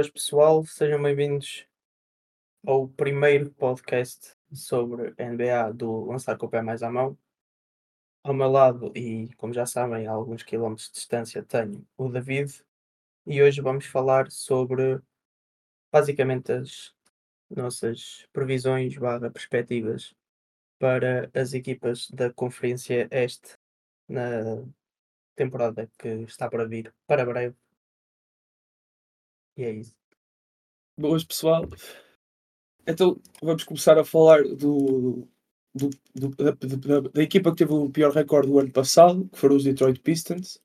Boas pessoal, sejam bem-vindos ao primeiro podcast sobre NBA do Lançar com o Pé Mais à Mão. Ao meu lado, e como já sabem, a alguns quilómetros de distância, tenho o David e hoje vamos falar sobre basicamente as nossas previsões barra perspectivas para as equipas da Conferência Este na temporada que está para vir, para breve. E é isso. Boas, pessoal. Então, vamos começar a falar do, do, do da, da, da, equipa que teve o pior recorde do ano passado, que foram os Detroit Pistons,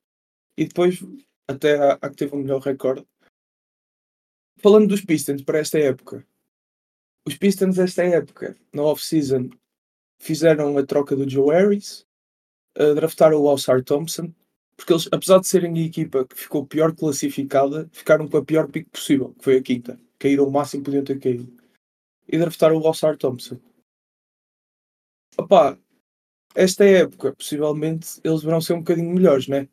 e depois até a, a que teve o melhor recorde. Falando dos Pistons para esta época, os Pistons esta época, na off-season, fizeram a troca do Joe Harris, uh, draftaram o Alsar Thompson, porque eles, apesar de serem a equipa que ficou pior classificada, ficaram com a pior pique possível, que foi a quinta. Caíram o máximo que podiam ter caído. E draftaram o Alsar Thompson. Opá, esta época, possivelmente, eles vão ser um bocadinho melhores, né?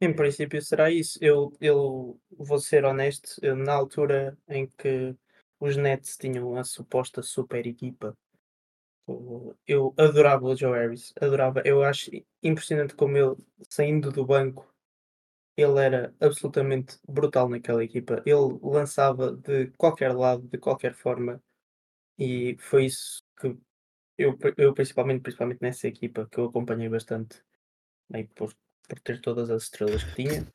Em princípio será isso. Eu, eu vou ser honesto, na altura em que os Nets tinham a suposta super equipa eu adorava o Joe Harris, adorava. Eu acho impressionante como ele, saindo do banco, ele era absolutamente brutal naquela equipa. Ele lançava de qualquer lado, de qualquer forma, e foi isso que eu, eu principalmente, principalmente nessa equipa, que eu acompanhei bastante, bem, por, por ter todas as estrelas que tinha.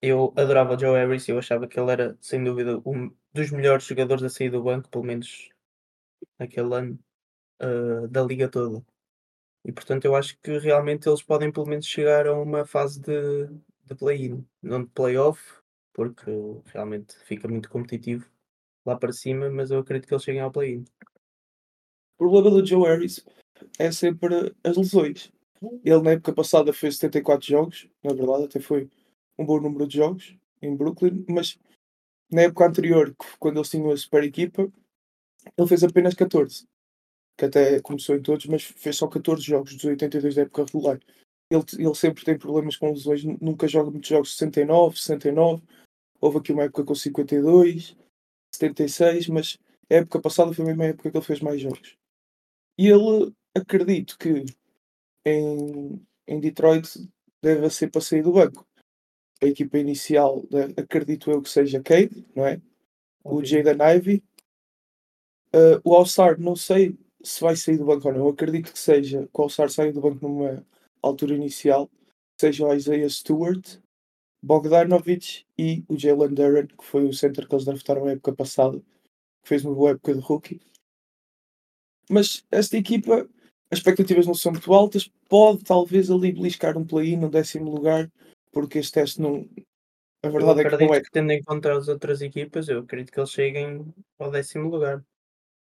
Eu adorava o Joe Harris, eu achava que ele era, sem dúvida, um dos melhores jogadores a sair do banco, pelo menos naquele ano uh, da liga toda. E portanto eu acho que realmente eles podem pelo menos chegar a uma fase de, de play-in, não de play-off, porque realmente fica muito competitivo lá para cima, mas eu acredito que eles cheguem ao play-in. O problema do Joe Harris é sempre as lesões. Ele na época passada fez 74 jogos, na verdade até foi um bom número de jogos em Brooklyn, mas na época anterior, quando eles tinham a super equipa, ele fez apenas 14 que até começou em todos, mas fez só 14 jogos dos 82 da época regular. Ele, ele sempre tem problemas com lesões, nunca joga muitos jogos 69, 69. Houve aqui uma época com 52, 76, mas a época passada foi a mesma época que ele fez mais jogos. E ele, acredito que em, em Detroit deve ser para sair do banco. A equipa inicial, acredito eu que seja Cade, não é? O Jaden Ivey. Uh, o All-Star, não sei se vai sair do banco ou não. Eu acredito que seja, que o saia do banco numa altura inicial, seja o Isaiah Stewart, Bogdanovich e o Jalen Duran, que foi o center que eles draftaram na época passada, que fez uma boa época de rookie. Mas esta equipa, as expectativas não são muito altas, pode talvez ali beliscar um play-in no décimo lugar, porque este teste não. A verdade é que não é. que tendo em conta as outras equipas, eu acredito que eles cheguem ao décimo lugar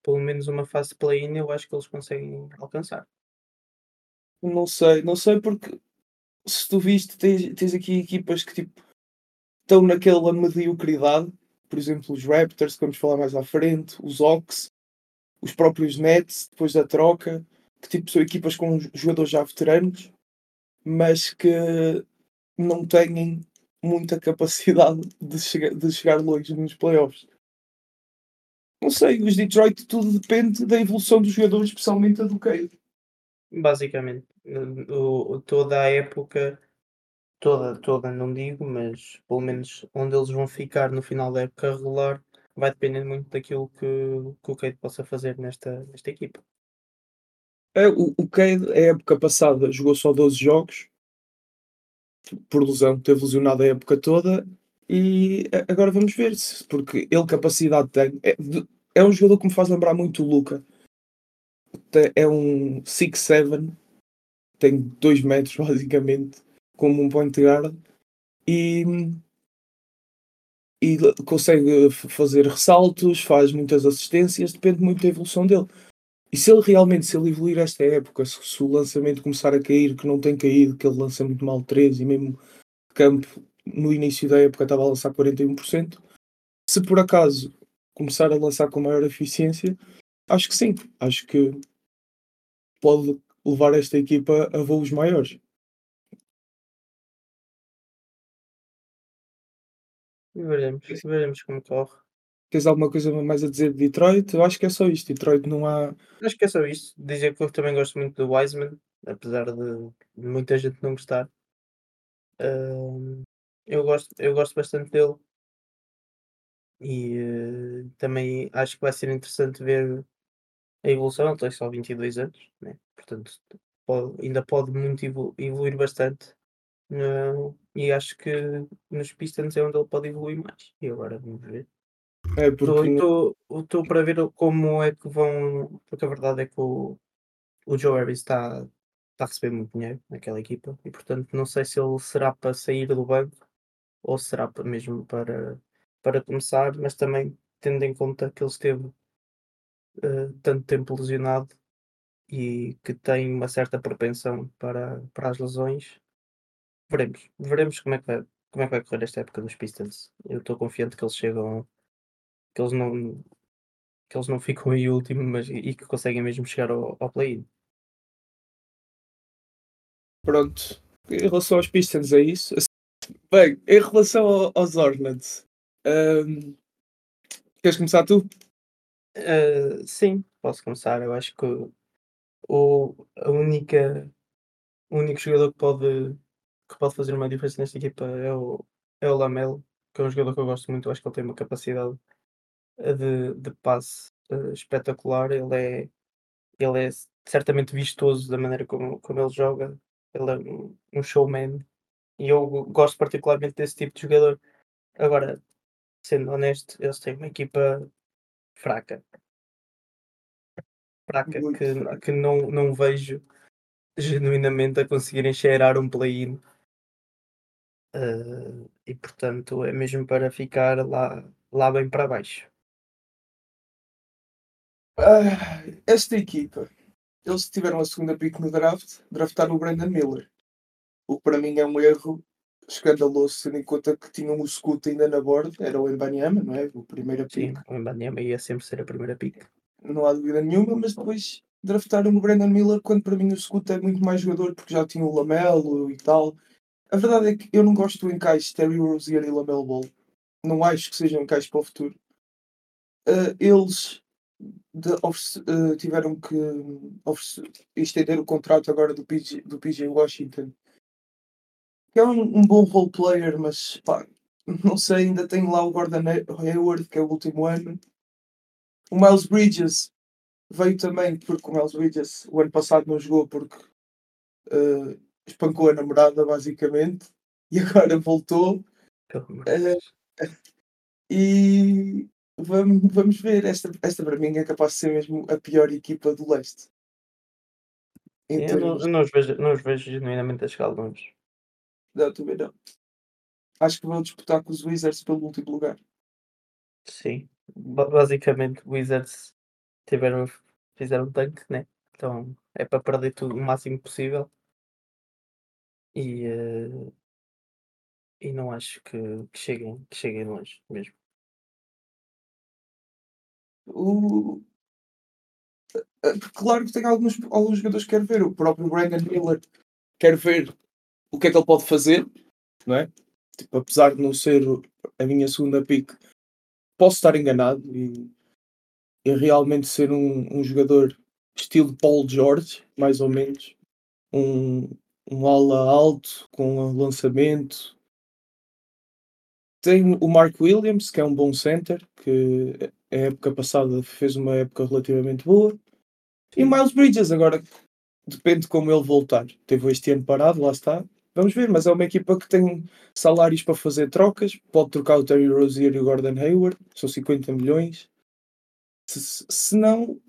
pelo menos uma fase de play-in, eu acho que eles conseguem alcançar. Não sei, não sei porque se tu viste, tens, tens aqui equipas que tipo estão naquela mediocridade, por exemplo, os Raptors, que vamos falar mais à frente, os Ox, os próprios Nets, depois da troca, que tipo são equipas com jogadores já veteranos, mas que não têm muita capacidade de chegar, de chegar longe nos playoffs. Não sei, os Detroit tudo depende da evolução dos jogadores, especialmente a do Cade. Basicamente, o, toda a época, toda, toda não digo, mas pelo menos onde eles vão ficar no final da época regular vai depender muito daquilo que, que o Cade possa fazer nesta, nesta equipa. É, o, o Cade, a época passada, jogou só 12 jogos por lesão, teve lesionado a época toda e agora vamos ver se, porque ele capacidade tem. É, é um jogador que me faz lembrar muito o Luca. É um 6'7, tem 2 metros basicamente, como um point guard, e, e consegue fazer ressaltos, faz muitas assistências, depende muito da evolução dele. E se ele realmente, se ele evoluir esta época, se, o lançamento começar a cair, que não tem caído, que ele lança muito mal 13 e mesmo campo no início da época estava a lançar 41%. Se por acaso começar a lançar com maior eficiência, acho que sim. Acho que pode levar esta equipa a voos maiores. Veremos, veremos como corre. Tens alguma coisa mais a dizer de Detroit? Eu acho que é só isto. Detroit não há. Acho que é só isto. Dizer que eu também gosto muito do Wiseman, apesar de muita gente não gostar. Hum, eu, gosto, eu gosto bastante dele. E eh, também acho que vai ser interessante ver a evolução. Ele tem só 22 anos, né? portanto pode- ainda pode muito evolu- evoluir bastante. E acho que nos Pistons é onde ele pode evoluir mais. E agora vamos ver. É porque. Estou para ver como é que vão. Porque a verdade é que o, o Joe Harris está está a receber muito dinheiro naquela equipa e portanto não sei se ele será para sair do banco ou será mesmo para, para começar, mas também tendo em conta que ele esteve uh, tanto tempo lesionado e que tem uma certa propensão para, para as lesões, veremos, veremos como é que vai, como é que vai correr esta época dos Pistons. Eu estou confiante que eles chegam que eles não que eles não ficam aí último mas, e que conseguem mesmo chegar ao, ao play-in. Pronto. Em relação aos Pistons é isso. Bem, em relação aos Hornets, um, queres começar tu? Uh, sim, posso começar. Eu acho que o, a única, o único jogador que pode, que pode fazer uma diferença nesta equipa é o, é o Lamelo, que é um jogador que eu gosto muito. Eu acho que ele tem uma capacidade de, de passe uh, espetacular. Ele é, ele é certamente vistoso da maneira como, como ele joga. Ele é um, um showman e eu gosto particularmente desse tipo de jogador. Agora, sendo honesto, eles têm uma equipa fraca. Fraca, que, fraca. que não, não vejo genuinamente a conseguirem cheirar um play-in. Uh, e portanto é mesmo para ficar lá, lá bem para baixo. Ah, esta equipa, eles tiveram a segunda pick no draft, draftaram o Brandon Miller. O que para mim é um erro escandaloso, tendo em conta que tinham o Scoot ainda na borda, era o Embanyama, não é? O primeiro pick. Sim, o Embanyama ia sempre ser a primeira pick. Não há dúvida nenhuma, mas depois draftaram o Brandon Miller quando para mim o Scoot é muito mais jogador porque já tinha o Lamelo e tal. A verdade é que eu não gosto do encaixe Terry Rozier e Lamelo Ball. Não acho que seja um encaixe para o futuro. Uh, eles de, uh, tiveram que estender o contrato agora do PJ, do PJ Washington é um, um bom role player, mas pá, não sei, ainda tenho lá o Gordon Hayward, que é o último ano. O Miles Bridges veio também, porque o Miles Bridges o ano passado não jogou porque uh, espancou a namorada, basicamente, e agora voltou. Uh, e vamos, vamos ver, esta, esta para mim é capaz de ser mesmo a pior equipa do leste. Eu, termos... não, não, os vejo, não os vejo genuinamente a chegar longe. Não, também não. Acho que vão disputar com os Wizards pelo último lugar. Sim. basicamente, Wizards tiveram, fizeram tanque, né? Então é para perder tudo o máximo possível. E, uh, e não acho que, que, cheguem, que cheguem longe mesmo. O... Claro que tem alguns, alguns jogadores que quero ver. O próprio Brandon Miller quero ver o que é que ele pode fazer, não é? Tipo, apesar de não ser a minha segunda pick, posso estar enganado e, e realmente ser um, um jogador estilo Paul George, mais ou menos. Um, um ala alto, com lançamento. Tem o Mark Williams, que é um bom center, que a época passada fez uma época relativamente boa. E Miles Bridges, agora depende de como ele voltar. Teve este ano parado, lá está. Vamos ver, mas é uma equipa que tem salários para fazer trocas. Pode trocar o Terry Rozier e o Gordon Hayward, são 50 milhões. Se, se não,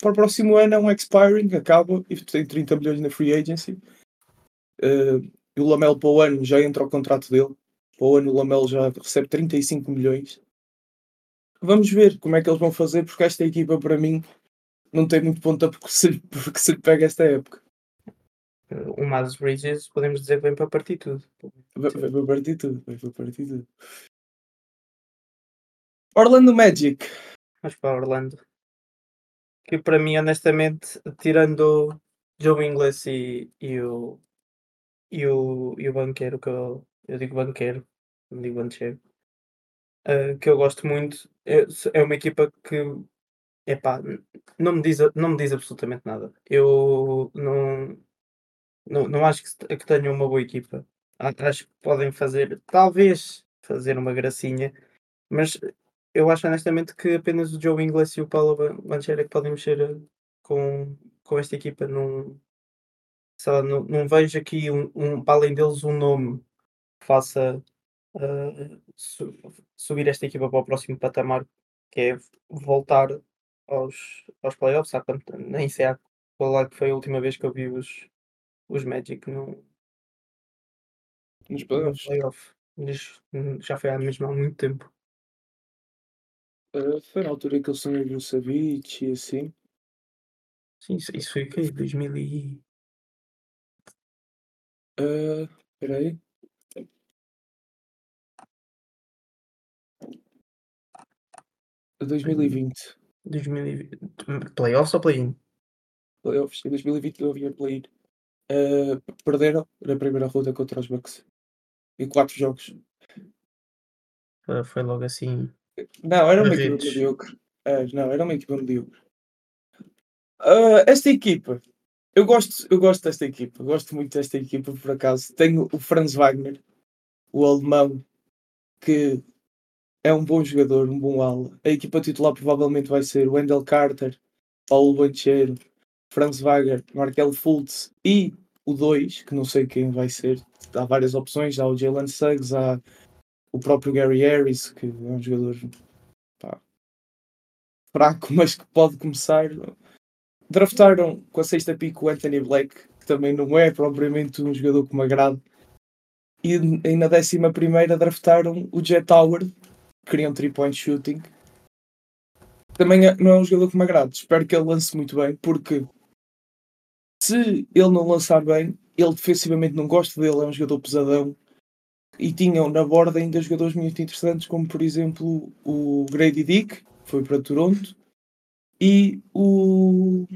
para o próximo ano é um expiring, acaba e tem 30 milhões na free agency. Uh, e o Lamelo para o ano já entra o contrato dele. Para o ano o Lamelo já recebe 35 milhões. Vamos ver como é que eles vão fazer, porque esta equipa para mim não tem muito ponta porque se, porque se lhe pega esta época o Miles Bridges podemos dizer que vem para partir tudo. Vem para partir tudo, vem para partir tudo. Orlando Magic. Vamos para Orlando. Que para mim, honestamente, tirando Joe Ingles e, e, o, e, o, e o banqueiro, que eu, eu digo banqueiro, não digo banqueiro. uh, que eu gosto muito. É, é uma equipa que epá, não, me diz, não me diz absolutamente nada. Eu não, não, não acho que, que tenham uma boa equipa. Acho que podem fazer, talvez, fazer uma gracinha, mas eu acho honestamente que apenas o Joe Ingles e o Paulo Banchero é que podem mexer eh, com, com esta equipa. Não, lá, não, não vejo aqui, um, um, para além deles, um nome que faça uh, su subir esta equipa para o próximo patamar, que é voltar aos, aos playoffs. Há nem sei há qual é que foi a última vez que eu vi os, os Magic no, nos playoffs. playoff. Já foi há mesmo há muito tempo. Uh, foi na altura que eles tinham o Vucevic e assim. Sim, isso, isso foi o quê? 2000 e... Uh, peraí. e vinte 2020. Playoffs ou play-in? Playoffs. Em 2020 não havia play-in. Uh, perderam na primeira roda contra os Bucks. Em quatro jogos. Foi, foi logo assim. Não, era uma equipa mediocre. Uh, não, era uma equipa mediocre. Uh, esta equipa, eu gosto, eu gosto desta equipa, gosto muito desta equipa, por acaso. Tenho o Franz Wagner, o alemão, que é um bom jogador, um bom ala. A equipa titular provavelmente vai ser Wendell Carter, Paulo Bancheiro, Franz Wagner, Markel Fultz e o 2, que não sei quem vai ser. Há várias opções, há o Jalen Suggs, há o próprio Gary Harris, que é um jogador pá, fraco, mas que pode começar. Draftaram com a sexta pico o Anthony Black, que também não é propriamente um jogador que me agrada. E, e na décima primeira draftaram o Jet Howard, que queria um 3-point shooting. Também é, não é um jogador que me agrada. Espero que ele lance muito bem, porque se ele não lançar bem, ele defensivamente não gosta dele, é um jogador pesadão. E tinham na borda ainda jogadores muito interessantes, como por exemplo o Grady Dick, foi para Toronto, e o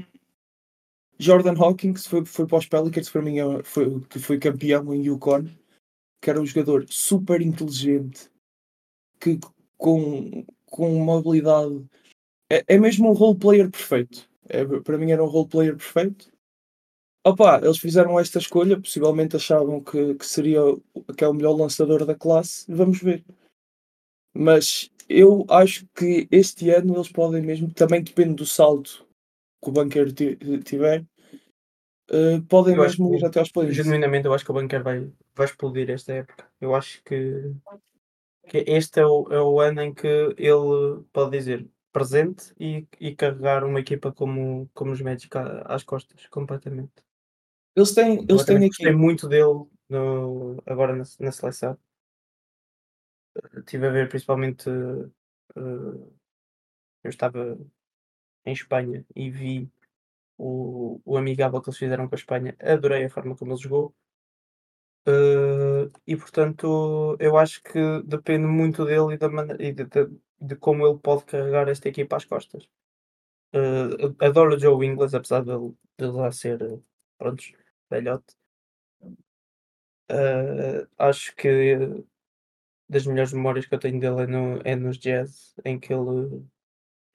Jordan Hawkins, foi, foi para os Pelicans, para mim é, foi, que foi campeão em Yukon, que era um jogador super inteligente, que com, com uma habilidade. É, é mesmo um role player perfeito. É, para mim era um role player perfeito. Opa, eles fizeram esta escolha, possivelmente achavam que, que seria que é o melhor lançador da classe, vamos ver. Mas eu acho que este ano eles podem mesmo, também depende do salto que o banqueiro tiver, uh, podem eu mesmo ir até aos playoffs. Genuinamente, eu acho que o banqueiro vai, vai explodir esta época. Eu acho que, que este é o, é o ano em que ele pode dizer presente e, e carregar uma equipa como, como os Magic às costas, completamente. Eles têm, eles têm aqui. Gostei muito dele no, agora na, na seleção. Estive a ver principalmente. Uh, eu estava em Espanha e vi o, o amigável que eles fizeram com a Espanha. Adorei a forma como ele jogou. Uh, e portanto, eu acho que depende muito dele e, da maneira, e de, de, de, como ele pode carregar esta equipa às costas. Uh, adoro o Joe Ingles, apesar de ele, de lá ser prontos, velhote. Uh, acho que das melhores memórias que eu tenho dele é, no, é nos jazz, em que ele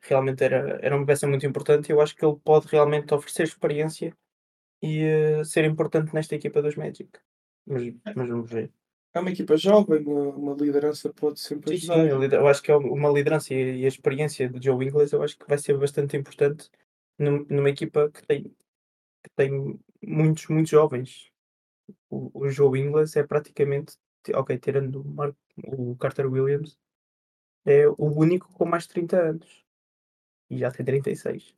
realmente era, era uma peça muito importante e eu acho que ele pode realmente oferecer experiência e uh, ser importante nesta equipa dos Magic. Mas, mas vamos ver. É uma equipa jovem, uma, uma liderança pode sempre sim, ajudar. Sim, eu acho que é uma liderança e a experiência de Joe Ingles eu acho que vai ser bastante importante numa equipa que tem, que tem muitos, muitos jovens. O, o Joe Ingles é praticamente, ok, tirando o, Mark, o Carter Williams, é o único com mais de 30 anos. E já tem 36.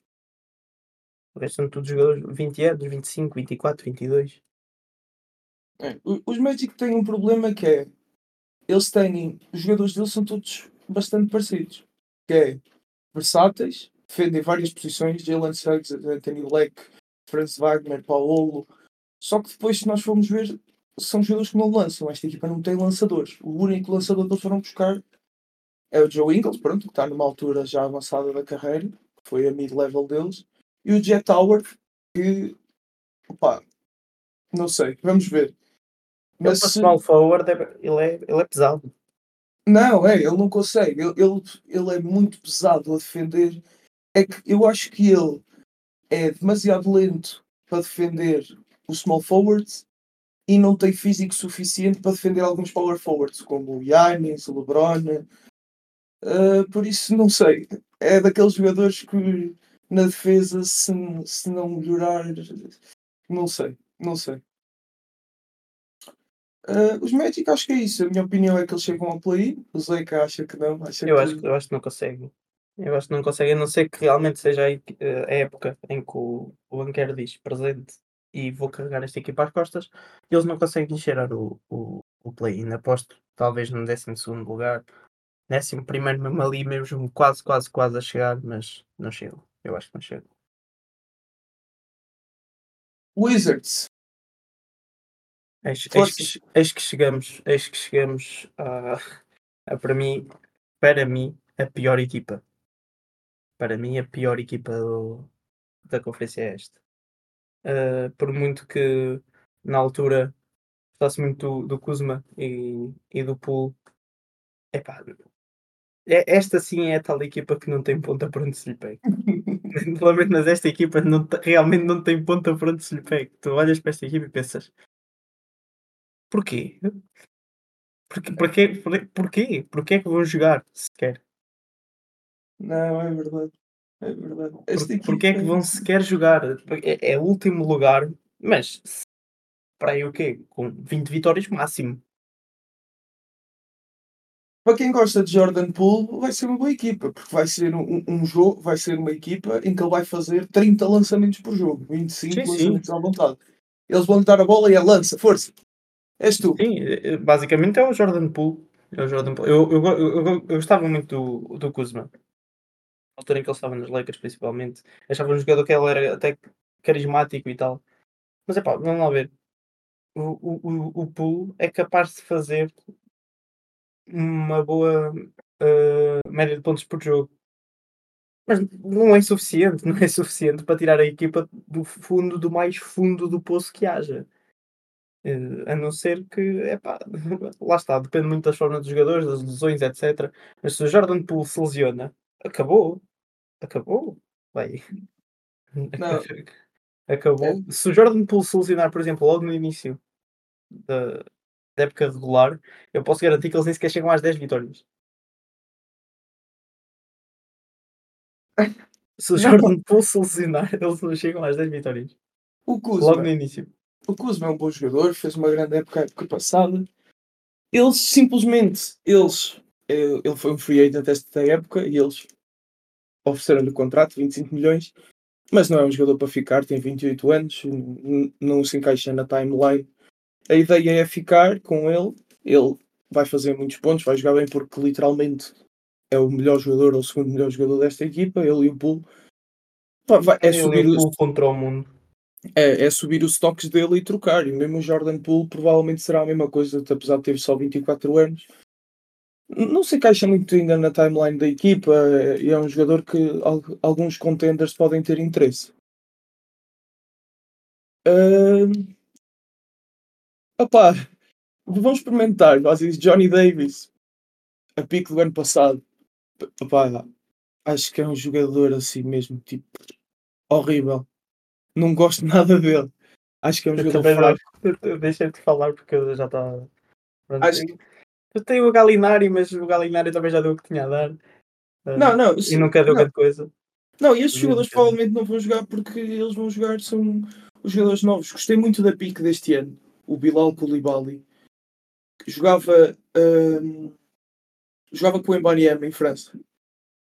O resto são todos jogadores de 20 anos, 25, 24, 22. É, os Magic têm um problema que é eles têm, os jogadores deles são todos bastante parecidos. Que é versáteis, defendem várias posições, Jalen Suggs, Anthony Black, Franz Wagner, Paulo. Só que depois, se nós formos ver, são jogadores que não lançam. Esta equipa não tem lançadores. O único lançador que eles foram buscar é o Joe Ingles, pronto, que está numa altura já avançada da carreira, que foi a mid-level deles, e o Jet Howard, que opa, não sei, vamos ver. Mas o small forward é, ele, é, ele é pesado. Não, é, ele não consegue. Ele, ele, ele é muito pesado a defender. É que eu acho que ele é demasiado lento para defender os small forwards e não tem físico suficiente para defender alguns power forwards, como o Yannis, o LeBron. Uh, por isso, não sei. É daqueles jogadores que na defesa, se, se não melhorar, não sei, não sei. Uh, os Magic acho que é isso. A minha opinião é que eles chegam ao play. O Zeca acha que não. Acha eu, que... acho, eu acho que não consegue. Eu acho que não consegue, a não ser que realmente seja a, a época em que o, o banqueiro diz presente e vou carregar esta equipa às costas, eles não conseguem cheirar o, o, o play-in. Aposto talvez no 12 lugar, décimo primeiro mesmo ali, mesmo quase, quase, quase a chegar, mas não chego. Eu acho que não chego. Wizards. Eis, eis, que, eis que chegamos, eis que chegamos a, a, para mim, para mim, a pior equipa. Para mim, a pior equipa do, da conferência é esta. Uh, por muito que na altura gostasse muito do, do Kuzma e, e do Pool, epá, é, esta sim é a tal equipa que não tem ponta para onde se lhe pegue. Lamento, mas esta equipa não, realmente não tem ponta para onde se lhe pegue. Tu olhas para esta equipa e pensas: porquê? Porquê, porquê, porquê? Porquê é que vão jogar sequer? Não, é verdade. É verdade. Por, porquê é que vão sequer jogar? É, é último lugar, mas para aí o quê? Com 20 vitórias máximo para quem gosta de Jordan Poole, vai ser uma boa equipa, porque vai ser um, um, jogo, vai ser uma equipa em que ele vai fazer 30 lançamentos por jogo, 25 sim, lançamentos sim. à vontade. Eles vão dar a bola e a lança, força. És tu. Sim, eh, basicamente é o Jordan Poole. É o Jordan Poole. Eu, eu, eu, eu, gostava muito do, do Kuzma. Altura em que ele estava nos Lakers, principalmente. Achava um jogador que ele era até carismático e tal. Mas é pá, vamos lá ver. O, o, o, Poole é capaz de fazer uma boa uh, média de pontos por jogo. Mas não é suficiente, não é suficiente para tirar a equipa do fundo, do mais fundo do poço que haja. Uh, a não ser que, epá, lá está, depende muito das formas dos jogadores, das lesões, etc. Mas se o Jordan Poole se lesiona, acabou. Acabou. Vai. acabou. É. Se o Jordan Poole se lesionar, por exemplo, logo no início da, da época regular, eu posso garantir que eles nem sequer chegam às 10 vitórias. Se o Jordan Poole se lesionar, eles não chegam às 10 vitórias. O Kuzma, Logo no início. O Kuzma é um bom jogador, fez uma grande época época passada. Eles simplesmente, eles, ele foi um free agent desta época e eles ofereceram-lhe o contrato, 25 milhões, mas não é um jogador para ficar, tem 28 anos, não se encaixa na timeline a ideia é ficar com ele. Ele vai fazer muitos pontos, vai jogar bem porque literalmente é o melhor jogador ou o segundo melhor jogador desta equipa. Ele e o Bull. Vai, é, subir o contra o mundo. É, é subir os toques dele e trocar. E mesmo o Jordan Poole provavelmente será a mesma coisa, apesar de ter só 24 anos. Não se encaixa muito ainda na timeline da equipa e é um jogador que alguns contenders podem ter interesse. Uh, Opá, vamos experimentar. Vocês, Johnny Davis, a pico do ano passado. Opá, acho que é um jogador assim mesmo, tipo, horrível. Não gosto nada dele. Acho que é um eu jogador fraco. Deixa-te falar porque eu já estava. Acho que... Eu tenho o Galinari, mas o Galinari também já deu o que tinha a dar. Não, não. E nunca deu grande coisa. Não, e estes jogadores provavelmente não vão jogar porque eles vão jogar, são os jogadores novos. Gostei muito da pique deste ano o Bilal Koulibaly, que jogava, um, jogava com o Mbanyama em França.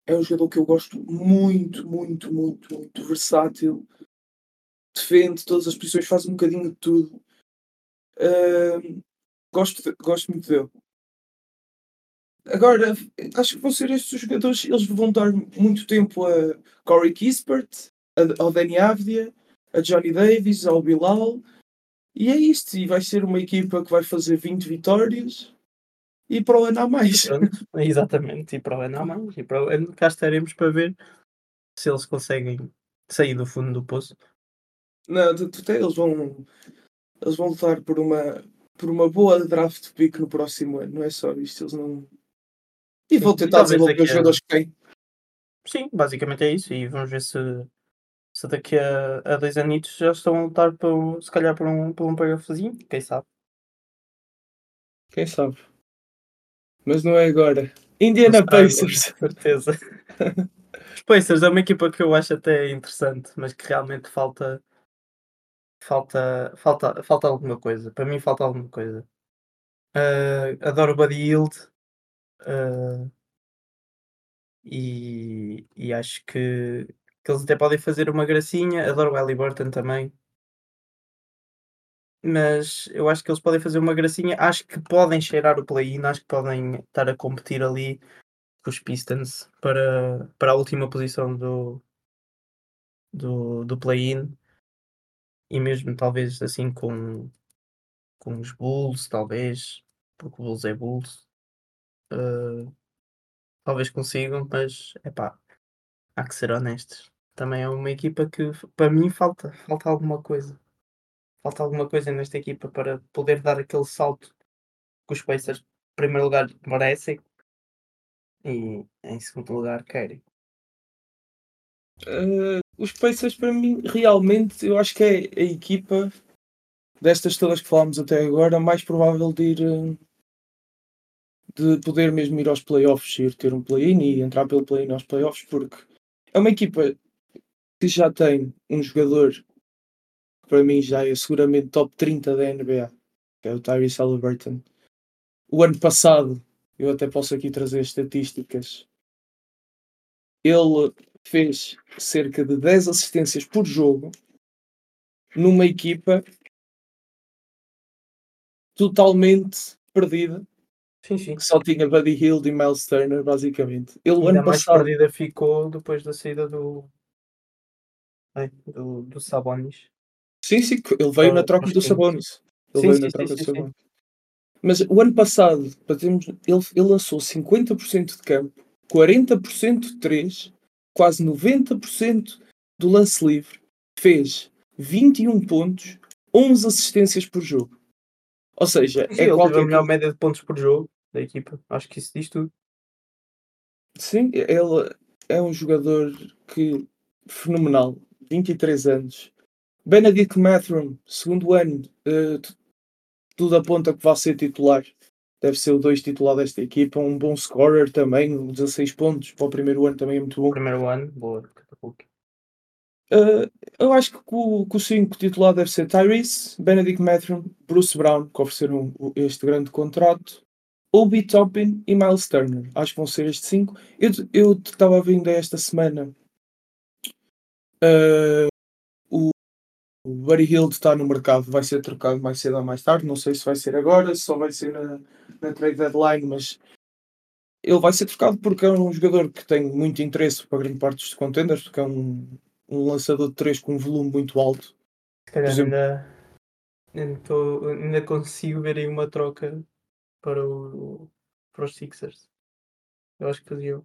É um jogador que eu gosto muito, muito, muito, muito versátil. Defende todas as posições, faz um bocadinho de tudo. Um, gosto, gosto muito dele. Agora, acho que vão ser estes os jogadores, eles vão dar muito tempo a Corey Kispert, ao Danny Avdia, a Johnny Davis, ao Bilal, e é isto, e vai ser uma equipa que vai fazer 20 vitórias. E para o ano há mais. Pronto, exatamente, e para o ano há mais. E para o ano cá estaremos para ver se eles conseguem sair do fundo do poço. Não, eles vão eles vão lutar por uma por uma boa draft pick no próximo ano, não é só isto, eles não E vão tentar desenvolver os jogadores que têm. Sim, basicamente é isso. E vamos ver se, se daqui a, a dois anitos já estão a lutar por, se calhar por um, por um playoffzinho, quem sabe. Quem sabe? Mas não é agora. Indiana Não Pacers. certeza. Os Pacers é uma equipa que eu acho até interessante, mas que realmente falta. Falta, falta, falta alguma coisa. Para mim, falta alguma coisa. Ah, adoro o Buddy Yield. Ah, e, e acho que, que eles até podem fazer uma gracinha. Adoro o Halliburton também. Mas eu acho que eles podem fazer uma gracinha. Acho que podem cheirar o play-in. Acho que podem estar a competir ali com os Pistons para, para a última posição do, do, do play-in. E mesmo talvez assim com, com os Bulls, talvez. Porque o Bulls é Bulls. Ah, talvez consigam, mas é pá, há que ser honestos. Também é uma equipa que para mim falta, falta alguma coisa. Falta alguma coisa nesta equipa para poder dar aquele salto que os Pacers, em primeiro lugar, merecem e em segundo lugar querem. Eh, os Pacers, para mim, realmente, eu acho que é a equipa destas todas que falámos até agora mais provável de ir. De poder mesmo ir aos playoffs, ir ter um play-in e entrar pelo play-in aos playoffs, porque é uma equipa que já tem um jogador que para mim já é seguramente top 30 da NBA, que é o Tyrese Halliburton. O ano passado, eu até posso aqui trazer as estatísticas, ele fez cerca de 10 assistências por jogo numa equipa totalmente perdida, Sim, sim. que só tinha Buddy Hield e Miles Turner, basicamente. Ele, o Ainda ano mais passado, perdida ficou depois da saída do, ai, do, do Sabonis. sim, sim, ele veio na Aos troca do Kings. Sabonis. Ele Sim, veio sim, na troca sim, do. Sabonis. Mas o ano passado, termos- ele, ele lançou 50% de campo, 40% de 3, quase 90% do lance livre, fez 21 pontos, 11 assistências por jogo. Ou seja, é ele teve a qualquer melhor coisa. média de pontos por jogo da equipa. Acho que isso diz tudo. Sim, ele é um jogador que fenomenal, 23 anos. Benedict Mathurin, segundo ano, t- tudo aponta que vai ser titular. Deve ser o 2 titular desta equipa, um bom scorer também, 16 pontos para o primeiro ano também é muito bom. Primeiro ano, boa. Eh, eu acho que o, que o 5 titular deve ser Tyrese, Benedict Mathurin, Bruce Brown, que ofereceram este grande contrato, Obi Toppin e Miles Turner. Acho que vão ser estes 5. Eu estava ainda esta semana eh, o, Buddy Hield está no mercado, vai ser trocado mais cedo ou mais tarde. Não sei se vai ser agora, se só vai ser na, na trade deadline, mas ele vai ser trocado porque é um jogador que tem muito interesse para grande parte dos contenders, porque é um, um lançador de 3 com um volume muito alto. Se calhar exemplo- ainda, ainda, tô- ainda consigo ver aí uma troca para, o, para os Sixers. Eu acho que faziam.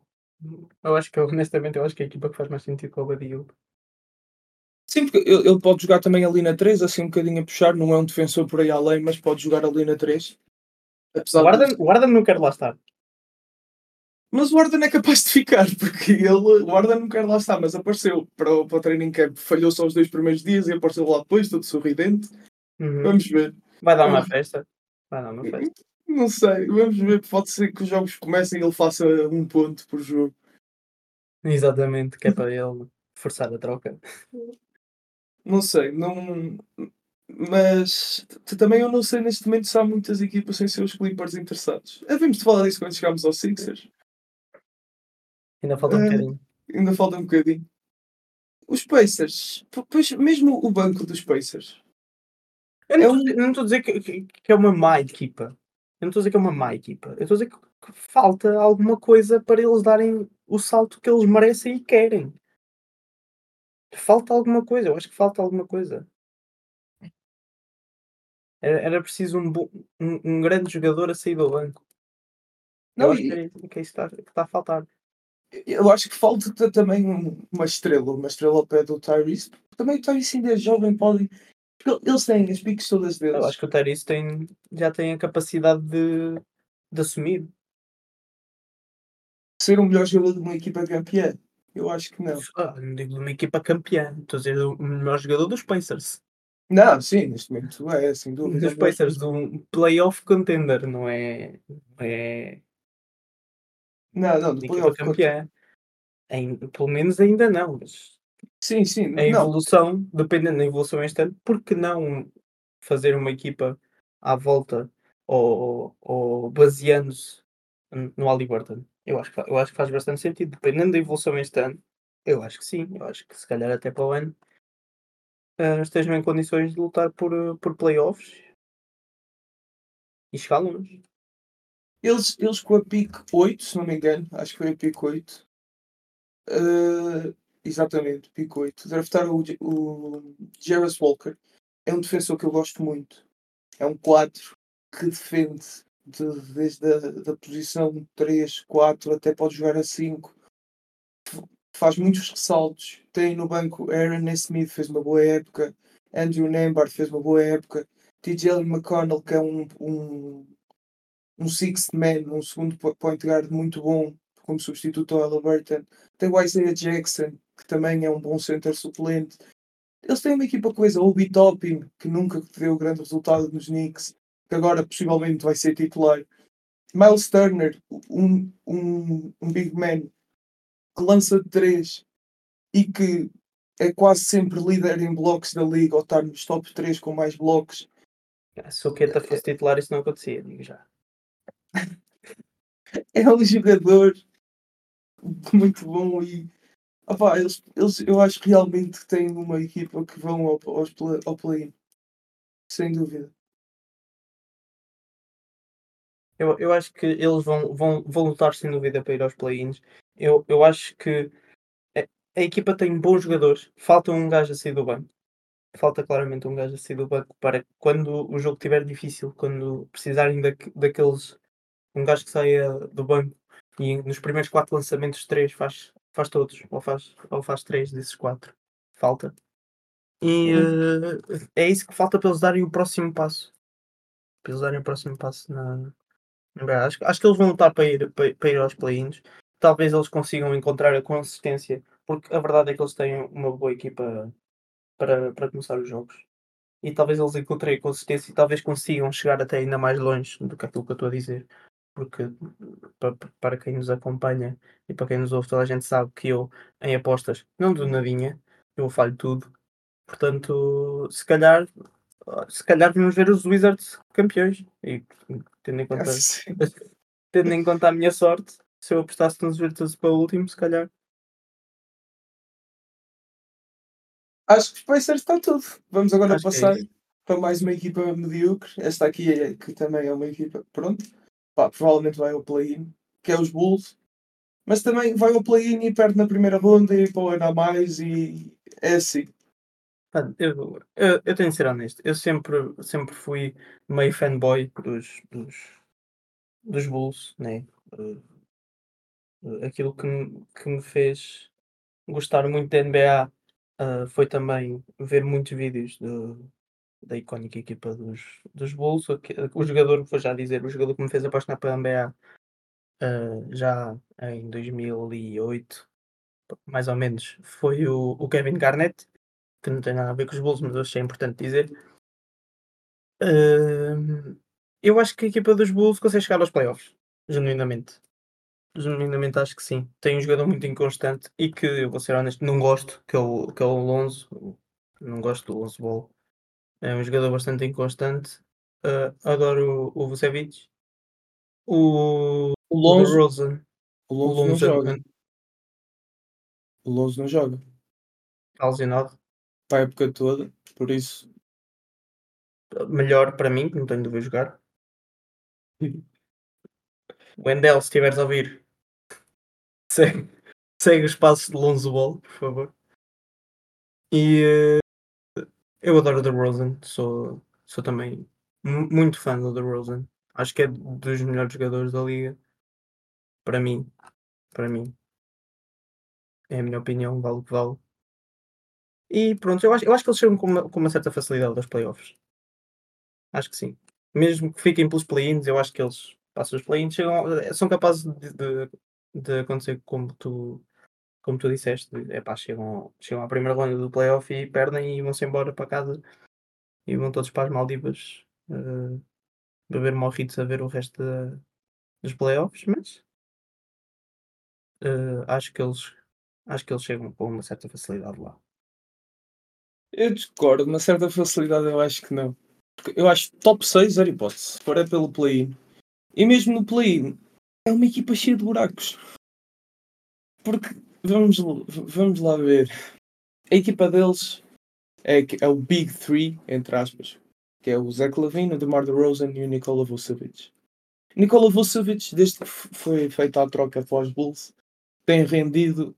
Eu acho que, honestamente, eu acho que a equipa que faz mais sentido com o Badil. Sim, porque ele, pode jogar também ali na 3, assim um bocadinho a puxar, não é um defensor por aí além, mas pode jogar ali na 3. Apesar O de- o Arden não quer lá estar. Mas o Arden é capaz de ficar, porque ele, o Arden não quer lá estar, mas apareceu para o, para o training camp, falhou só os dois primeiros dias e apareceu lá depois, todo sorridente. Uhum. Vamos ver. Vai dar uma vamos- festa. Vai dar uma festa. Não sei, vamos ver. Pode ser que os jogos comecem e ele faça um ponto por jogo. Exatamente, que é para ele forçar a troca. Não sei, não. Mas também eu não sei neste momento se há muitas equipas sem seus Clippers interessados. Havemos de falar disso quando chegarmos aos Sixers. Ainda falta um Eh, bocadinho. Ainda falta um bocadinho. Os Pacers, pois mesmo o banco dos Pacers. Eu não é estou um- a dizer- que, que- que é uma má equipa. Eu não estou a dizer que é uma má equipa. Eu estou a dizer que, que falta alguma coisa para eles darem o salto que eles merecem e querem. Falta alguma coisa. Eu acho que falta alguma coisa. Era, era preciso um, bo- um, um grande jogador a sair do banco. Não, eu acho e- que é, que é isso que está, que está a faltar. Eu acho que falta também um- uma estrela, uma estrela ao pé do Tyrese. Também o Tyrese ainda é jovem, podem. Eles têm as piques todas deles. Eu acho que o Tyrese tem, já tem a capacidade de, de assumir. ser o melhor jogador de uma equipa campeã. Eu acho que não. Ah, não digo de uma equipa campeã, estou a dizer o melhor jogador dos Pacers. Não, sim, neste momento é, sem dúvida. Dos Pacers, de um playoff contender, não é. Não é Não, não, de do playoff. campeã. Pelo menos ainda não, mas Sim, sim, a não. evolução, dependendo da evolução este ano, por que não fazer uma equipa à volta ou, ou baseando-se no Halliburton? Eu acho, que, eu acho que faz bastante sentido, dependendo da evolução este ano. Eu acho que sim, eu acho que se calhar até para o ano ah, estejam em condições de lutar por, eh, por playoffs e chegar longe. Eles, eles com a pick 8, se não me engano, acho que foi a pick 8. eh, exatamente, pick 8. Draftaram o, o Jarvis Walker. É um defensor que eu gosto muito. É um 4 que defende de- desde a da posição 3, 4 até pode jogar a 5. Faz muitos ressaltos. Tem no banco Aaron Smith, fez uma boa época. Andrew Nembhard fez uma boa época. TJ McConnell, que é um, um, um sixth man, um segundo po- point guard muito bom, como substituto ao Halliburton. Tem o Isaiah Jackson, que também é um bom center suplente. Eles têm uma equipa coesa, o Obi Toppin, que nunca deu grande resultado nos Knicks, que agora possivelmente vai ser titular. Miles Turner, um, um, um big man que lança de 3 e que é quase sempre líder em blocos da liga, ou está nos top 3 com mais blocos. Se o Kenta fosse titular, isso não acontecia, digo já. É um jogador muito bom e opá, eles, eles, eu acho que realmente têm uma equipa que vão ao, aos ao play-in. Sem dúvida. Eu, eu acho que eles vão, vão, vão lutar sem dúvida para ir aos play-ins. Eu, eu acho que a, a equipa tem bons jogadores. Falta um gajo a sair do banco. Falta claramente um gajo a sair do banco para quando o jogo estiver difícil, quando precisarem daque- daqueles. Um gajo que saia do banco e nos primeiros quatro lançamentos, três faz, faz todos, ou faz, ou faz três desses quatro. Falta. E eh, é isso que falta para eles darem o próximo passo. Para eles darem o próximo passo na, Acho, acho que eles vão lutar para ir, para, para ir aos play-ins. Talvez eles consigam encontrar a consistência, porque a verdade é que eles têm uma boa equipa para, para começar os jogos. E talvez eles encontrem a consistência e talvez consigam chegar até ainda mais longe do que aquilo que eu estou a dizer. Porque para, para quem nos acompanha e para quem nos ouve, toda a gente sabe que eu, em apostas, não dou nadinha, eu falho tudo. Portanto, se calhar, se calhar vamos ver os Wizards campeões. E tendo em conta Sim. tendo em conta a minha sorte, se eu apostasse nos Virtus para o último, se calhar. Acho que os Pacers está tudo. Vamos agora Acho é passar isso. para mais uma equipa medíocre. Esta aqui é, que também é uma equipa, pronto. Pá, provavelmente vai ao play-in, que é os Bulls. Mas também vai ao play-in e perde na primeira ronda e para o mais e é assim. Eu, eu, eu tenho de ser honesto, eu sempre, sempre fui meio fanboy dos, dos, dos Bulls, né? Eh, Aquilo que me, que me fez gostar muito da NBA eh, foi também ver muitos vídeos do, da icónica equipa dos, dos Bulls. O, que- jogador, vou já dizer, o jogador que me fez apaixonar pela NBA eh, já em 2008, mais ou menos, foi o, o Kevin Garnett, que não tem nada a ver com os Bulls, mas eu achei importante dizer. Hum, eu acho que a equipa dos Bulls consegue chegar aos playoffs, genuinamente. Genuinamente acho que sim. Tem um jogador muito inconstante e que, eu vou ser honesto, não gosto, que é o, que é o Lonzo. Não gosto do Lonzo Ball. É um jogador bastante inconstante. Uh, adoro o, o Vucevic. O, O o Lonzo, o O Lonzo não Lonzo joga. an- O Lonzo não joga. lesionado. Para a época toda. Por isso, Melhor para mim, que não tenho de ver jogar. Wendell, se estiveres a ouvir, segue, segue os passos de Lonzo Ball, por favor. E eh, eu adoro o DeRozan, sou, sou também mu- muito fã do DeRozan. Acho que é dos melhores jogadores da liga. Para mim, para mim. É a minha opinião, vale o que vale. E pronto, eu acho, eu acho que eles chegam com uma, com uma certa facilidade aos playoffs. Acho que sim. Mesmo que fiquem pelos play-ins, eu acho que eles passam os play-ins, são capazes de, de- de acontecer como tu, como tu disseste. É pá, chegam, chegam à primeira ronda do playoff e perdem e vão-se embora para casa e vão todos para as Maldivas uh, beber morritos a ver o resto da, dos playoffs, mas uh, acho que eles acho que eles chegam com uma certa facilidade lá. Eu discordo, uma certa facilidade eu acho que não. Porque eu acho top 6 era hipótese, se é pelo play-in. E mesmo no play-in, é uma equipa cheia de buracos. Porque, vamos, vamos lá ver, a equipa deles é, é o Big Three, entre aspas, que é o Zach Lavine, o DeMar DeRozan e o Nikola Vucevic. Nikola Vucevic, desde que foi feita a troca para os Bulls, tem rendido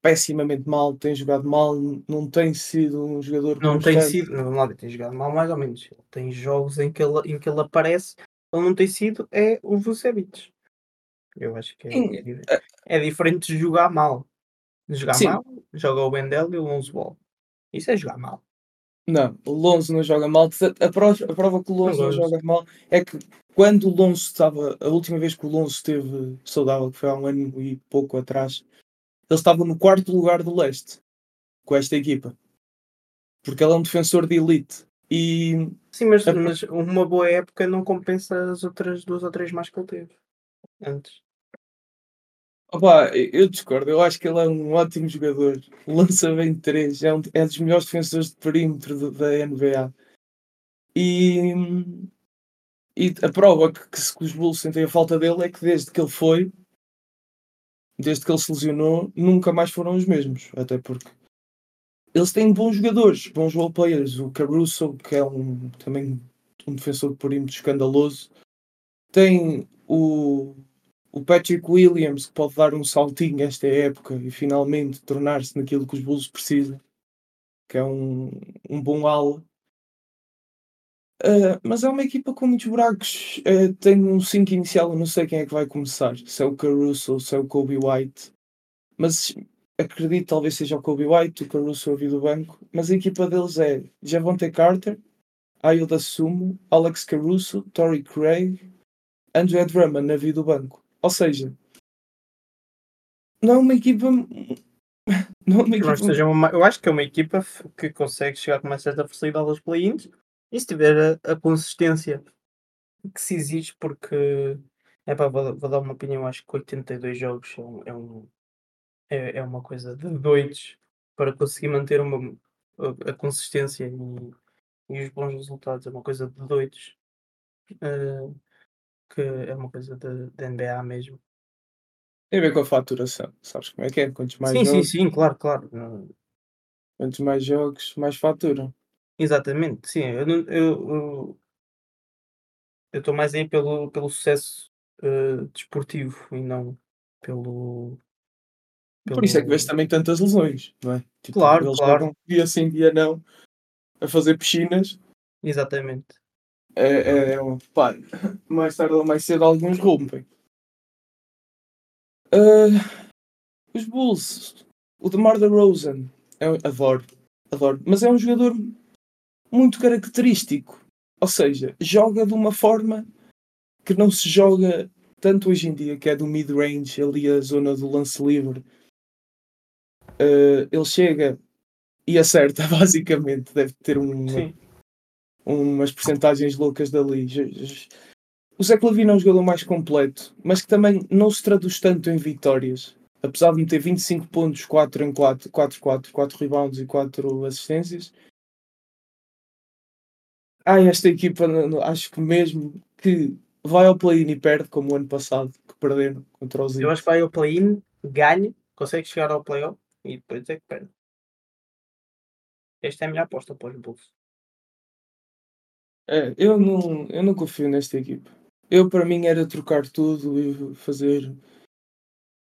pessimamente mal, tem jogado mal, não tem sido um jogador Não tem sido, não, tem jogado mal mais ou menos. Tem jogos em que ele, em que ele aparece, ele não tem sido, é o Vucevic. Eu acho que é, é, é, diferente de jogar mal. Jogar Sim. mal, joga o Wendell e o Lonzo Ball. Isso é jogar mal. Não, o Lonzo não joga mal. A prova, a prova que o Lonzo não, não joga mal é que quando o Lonzo estava, a última vez que o Lonzo esteve saudável, que foi há um ano e pouco atrás, ele estava no quarto lugar do leste com esta equipa. Porque ele é um defensor de elite. E Sim, mas, a... mas uma boa época não compensa as outras duas ou três mais que ele teve antes. Opa, eu discordo, eu acho que ele é um ótimo jogador, lança bem três, é um, é dos melhores defensores de perímetro do, da NBA. E, e a prova que, que, que os Bulls sentem a falta dele é que desde que ele foi, desde que ele se lesionou, nunca mais foram os mesmos. Até porque eles têm bons jogadores, bons role players. O Caruso, que é um, também um defensor de perímetro escandaloso. Tem o o Patrick Williams, que pode dar um saltinho esta época e finalmente tornar-se naquilo que os Bulls precisam, que é um, um bom ala. Uh, mas é uma equipa com muitos buracos. Uh, tem um 5 inicial, não sei quem é que vai começar, se é o Caruso ou se é o Kobe White. Mas acredito talvez seja o Kobe White, o Caruso vir do banco. Mas a equipa deles é Javonte Carter, Ayoda Sumo, Alex Caruso, Torrey Craig, Andrew Drummond na vida do banco. Ou seja, não é uma equipa. Não é uma equipa... Seja uma, eu acho que é uma equipa que consegue chegar com uma certa facilidade aos play-ins e se tiver a, a, consistência que se exige, porque é pá, vou, vou, dar uma opinião, acho que 82 jogos é, um, é, um, é, é uma coisa de doidos para conseguir manter uma, a, a consistência e, e, os bons resultados, é uma coisa de doidos. Uh, que é uma coisa de NBA mesmo. Tem a ver com a faturação, sabes como é que é? Quantos mais sim, jogos, sim, sim, claro, claro. quantos mais jogos, mais faturam. Exatamente, sim. Eu eu, eu estou mais aí pelo, pelo sucesso uh, desportivo e não pelo, pelo. Por isso é que vês também tantas lesões, não é? Tipo, claro, eles claro. dia sim, dia não, a fazer piscinas. Exatamente é, é um, pá, mais tarde ou mais cedo alguns rompem. Uh, os Bulls, o DeMar DeRozan, eu adoro, adoro, mas é um jogador muito característico. Ou seja, joga de uma forma que não se joga tanto hoje em dia, que é do mid-range, ali a zona do lance livre. Uh, ele chega e acerta, basicamente. Deve ter um, umas percentagens loucas dali. O Zé Clavino é um jogador mais completo, mas que também não se traduz tanto em vitórias. Apesar de meter 25 pontos, 4 em 4, 4, 4, 4 rebounds e 4 assistências. Ah, esta equipa, acho que mesmo que vai ao play-in e perde, como o ano passado, que perderam contra os Eu acho que vai ao play-in, ganha, consegue chegar ao play-off e depois é que perde. Esta é a minha aposta para os Bulls. É, eu não, eu não confio nesta equipa. Eu, para mim, era trocar tudo e fazer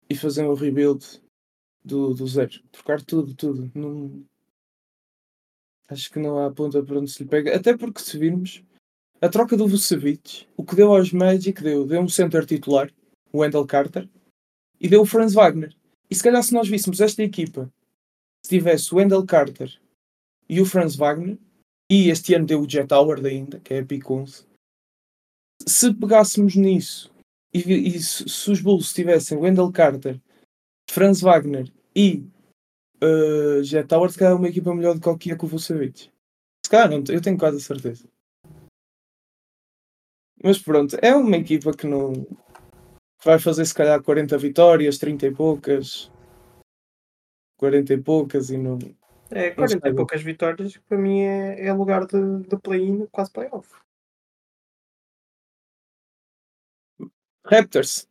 e fazer um rebuild do, do zero. Trocar tudo, tudo. Não, acho que não há ponta para onde se lhe pega. Até porque, se virmos, a troca do Vucevic, o que deu aos Magic deu, deu um center titular, o Wendell Carter, e deu o Franz Wagner. E se calhar, se nós víssemos esta equipa, se tivesse o Wendell Carter e o Franz Wagner, e este ano deu o Jet Howard ainda, que é a Pick 11. Se pegássemos nisso e, e se, se, os Bulls tivessem Wendell Carter, Franz Wagner e uh, Jet Howard, se calhar é uma equipa melhor do que o que o Vucevic. Se calhar, não, eu tenho quase a certeza. Mas pronto, é uma equipa que não vai fazer se calhar 40 vitórias, 30 e poucas. 40 e poucas e não. É, 40 e poucas vitórias para mim é, é lugar de, de play-in, quase playoff. Raptors.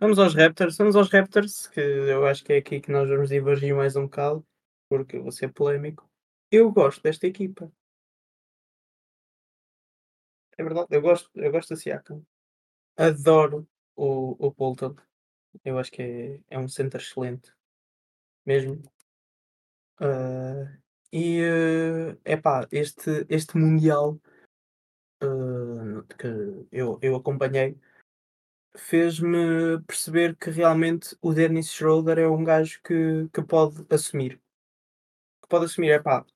Vamos aos Raptors, vamos aos Raptors, que eu acho que é aqui que nós vamos divergir mais um bocado, porque eu vou ser polémico. Eu gosto desta equipa. É verdade, eu gosto, eu gosto da Siakam. Adoro o, o Bolton. Eu acho que é, é um center excelente. Mesmo. Uh, e é uh, pá, este, este Mundial uh, que eu, eu acompanhei fez-me perceber que realmente o Dennis Schroeder é um gajo que, que pode assumir. Que pode assumir, é pá,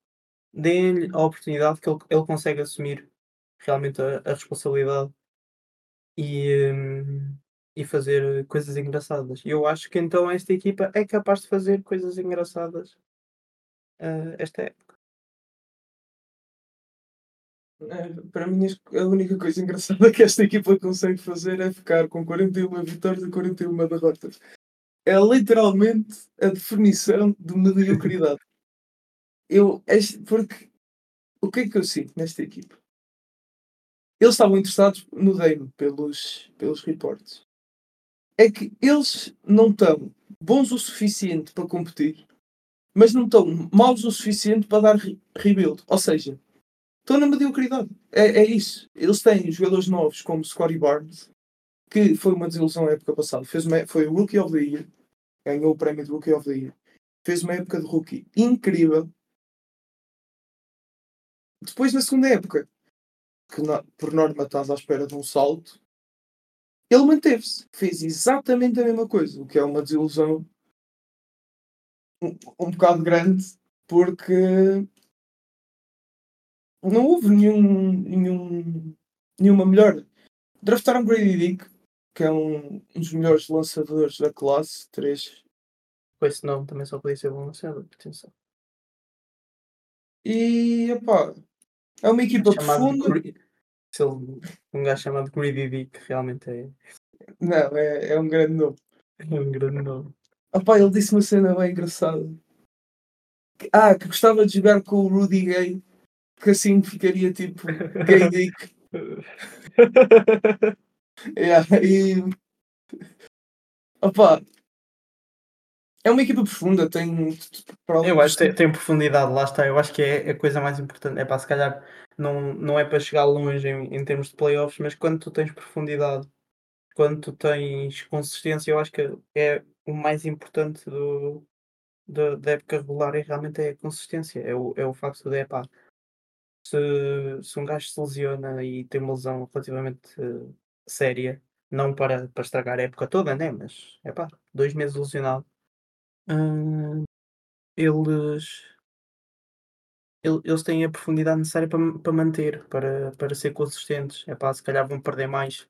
deem-lhe a oportunidade que ele, ele consegue assumir realmente a, a responsabilidade e, um, e fazer coisas engraçadas. E eu acho que então esta equipa é capaz de fazer coisas engraçadas uh, esta época. É, para mim, a única coisa engraçada que esta equipa consegue fazer é ficar com 41 vitórias e 41 derrotas. É literalmente a definição de mediocridade. Eu, porque o que é que eu sinto nesta equipa? Eles estavam interessados no Dame pelos, pelos reportes. É que eles não estão bons o suficiente para competir, mas não estão maus o suficiente para dar rebuild. Ou seja, estão na mediocridade. É, é isso. Eles têm jogadores novos como Scotty Barnes, que foi uma desilusão na época passada. Fez uma, foi o Rookie of the Year. Ganhou o prémio de Rookie of the Year. Fez uma época de rookie incrível. Depois, na segunda época, que por norma estás à espera de um salto, ele manteve-se. Fez exatamente a mesma coisa, o que é uma desilusão um, um bocado grande, porque não houve nenhum, nenhum, nenhuma melhora. Draftaram Grady Dick, que é um, um dos melhores lançadores da classe 3. Com esse nome também só podia ser bom lançador, atenção. E opá, é uma equipa profunda. Se ele, um gajo chamado Greedy Dick realmente é. Não, é, é um grande nome. É um grande nome. Opá, ele disse uma cena bem engraçada. Ah, que gostava de jogar com o Rudy Gay que assim ficaria tipo gay dick. yeah, e opa, é uma equipa profunda, tem. Eu acho que tem, tem, profundidade, lá está. Eu acho que é a coisa mais importante. É para se calhar não, não é para chegar longe em, em termos de playoffs, mas quando tu tens profundidade, quando tu tens consistência, eu acho que é o mais importante do, do da época regular e realmente é a consistência. É o, é o facto de, epá, se, se um gajo se lesiona e tem uma lesão relativamente uh, séria, não para, para estragar a época toda, né? Mas é pá, dois meses lesionado, uh, eles, eles têm a profundidade necessária para, para manter, para, para ser consistentes. É pá, se calhar vão perder mais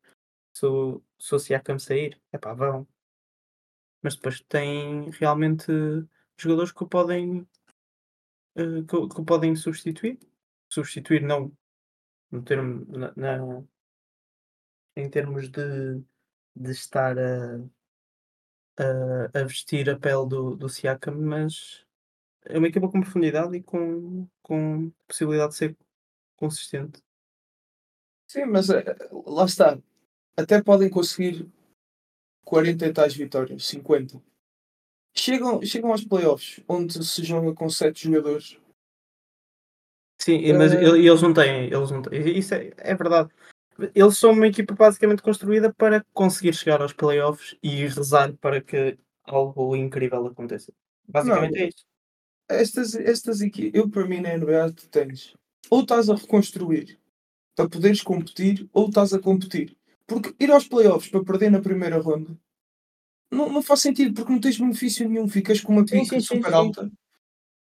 se o, o Siakam sair, é pá, vão. Mas depois têm realmente jogadores que o podem, uh, que, que o podem substituir substituir, não no termo, na, na- em termos de, de estar a, a, a vestir a pele do, do Siakam, mas é uma equipa com profundidade e com, com possibilidade de ser consistente. Sim, mas eh, lá está. Até podem conseguir 40 e tais vitórias, 50. Chegam, chegam aos playoffs, onde se joga com 7 jogadores Sim, mas uh... eles não têm, eles não têm. Isso é, é verdade. Eles são uma equipa basicamente construída para conseguir chegar aos playoffs e rezar para que algo incrível aconteça. Basicamente não, é isso. Estas, estas equipas, eu para mim na NBA tu tens ou estás a reconstruir para poderes competir ou estás a competir. Porque ir aos playoffs para perder na primeira ronda não, não faz sentido porque não tens benefício nenhum, ficas com uma pica super alta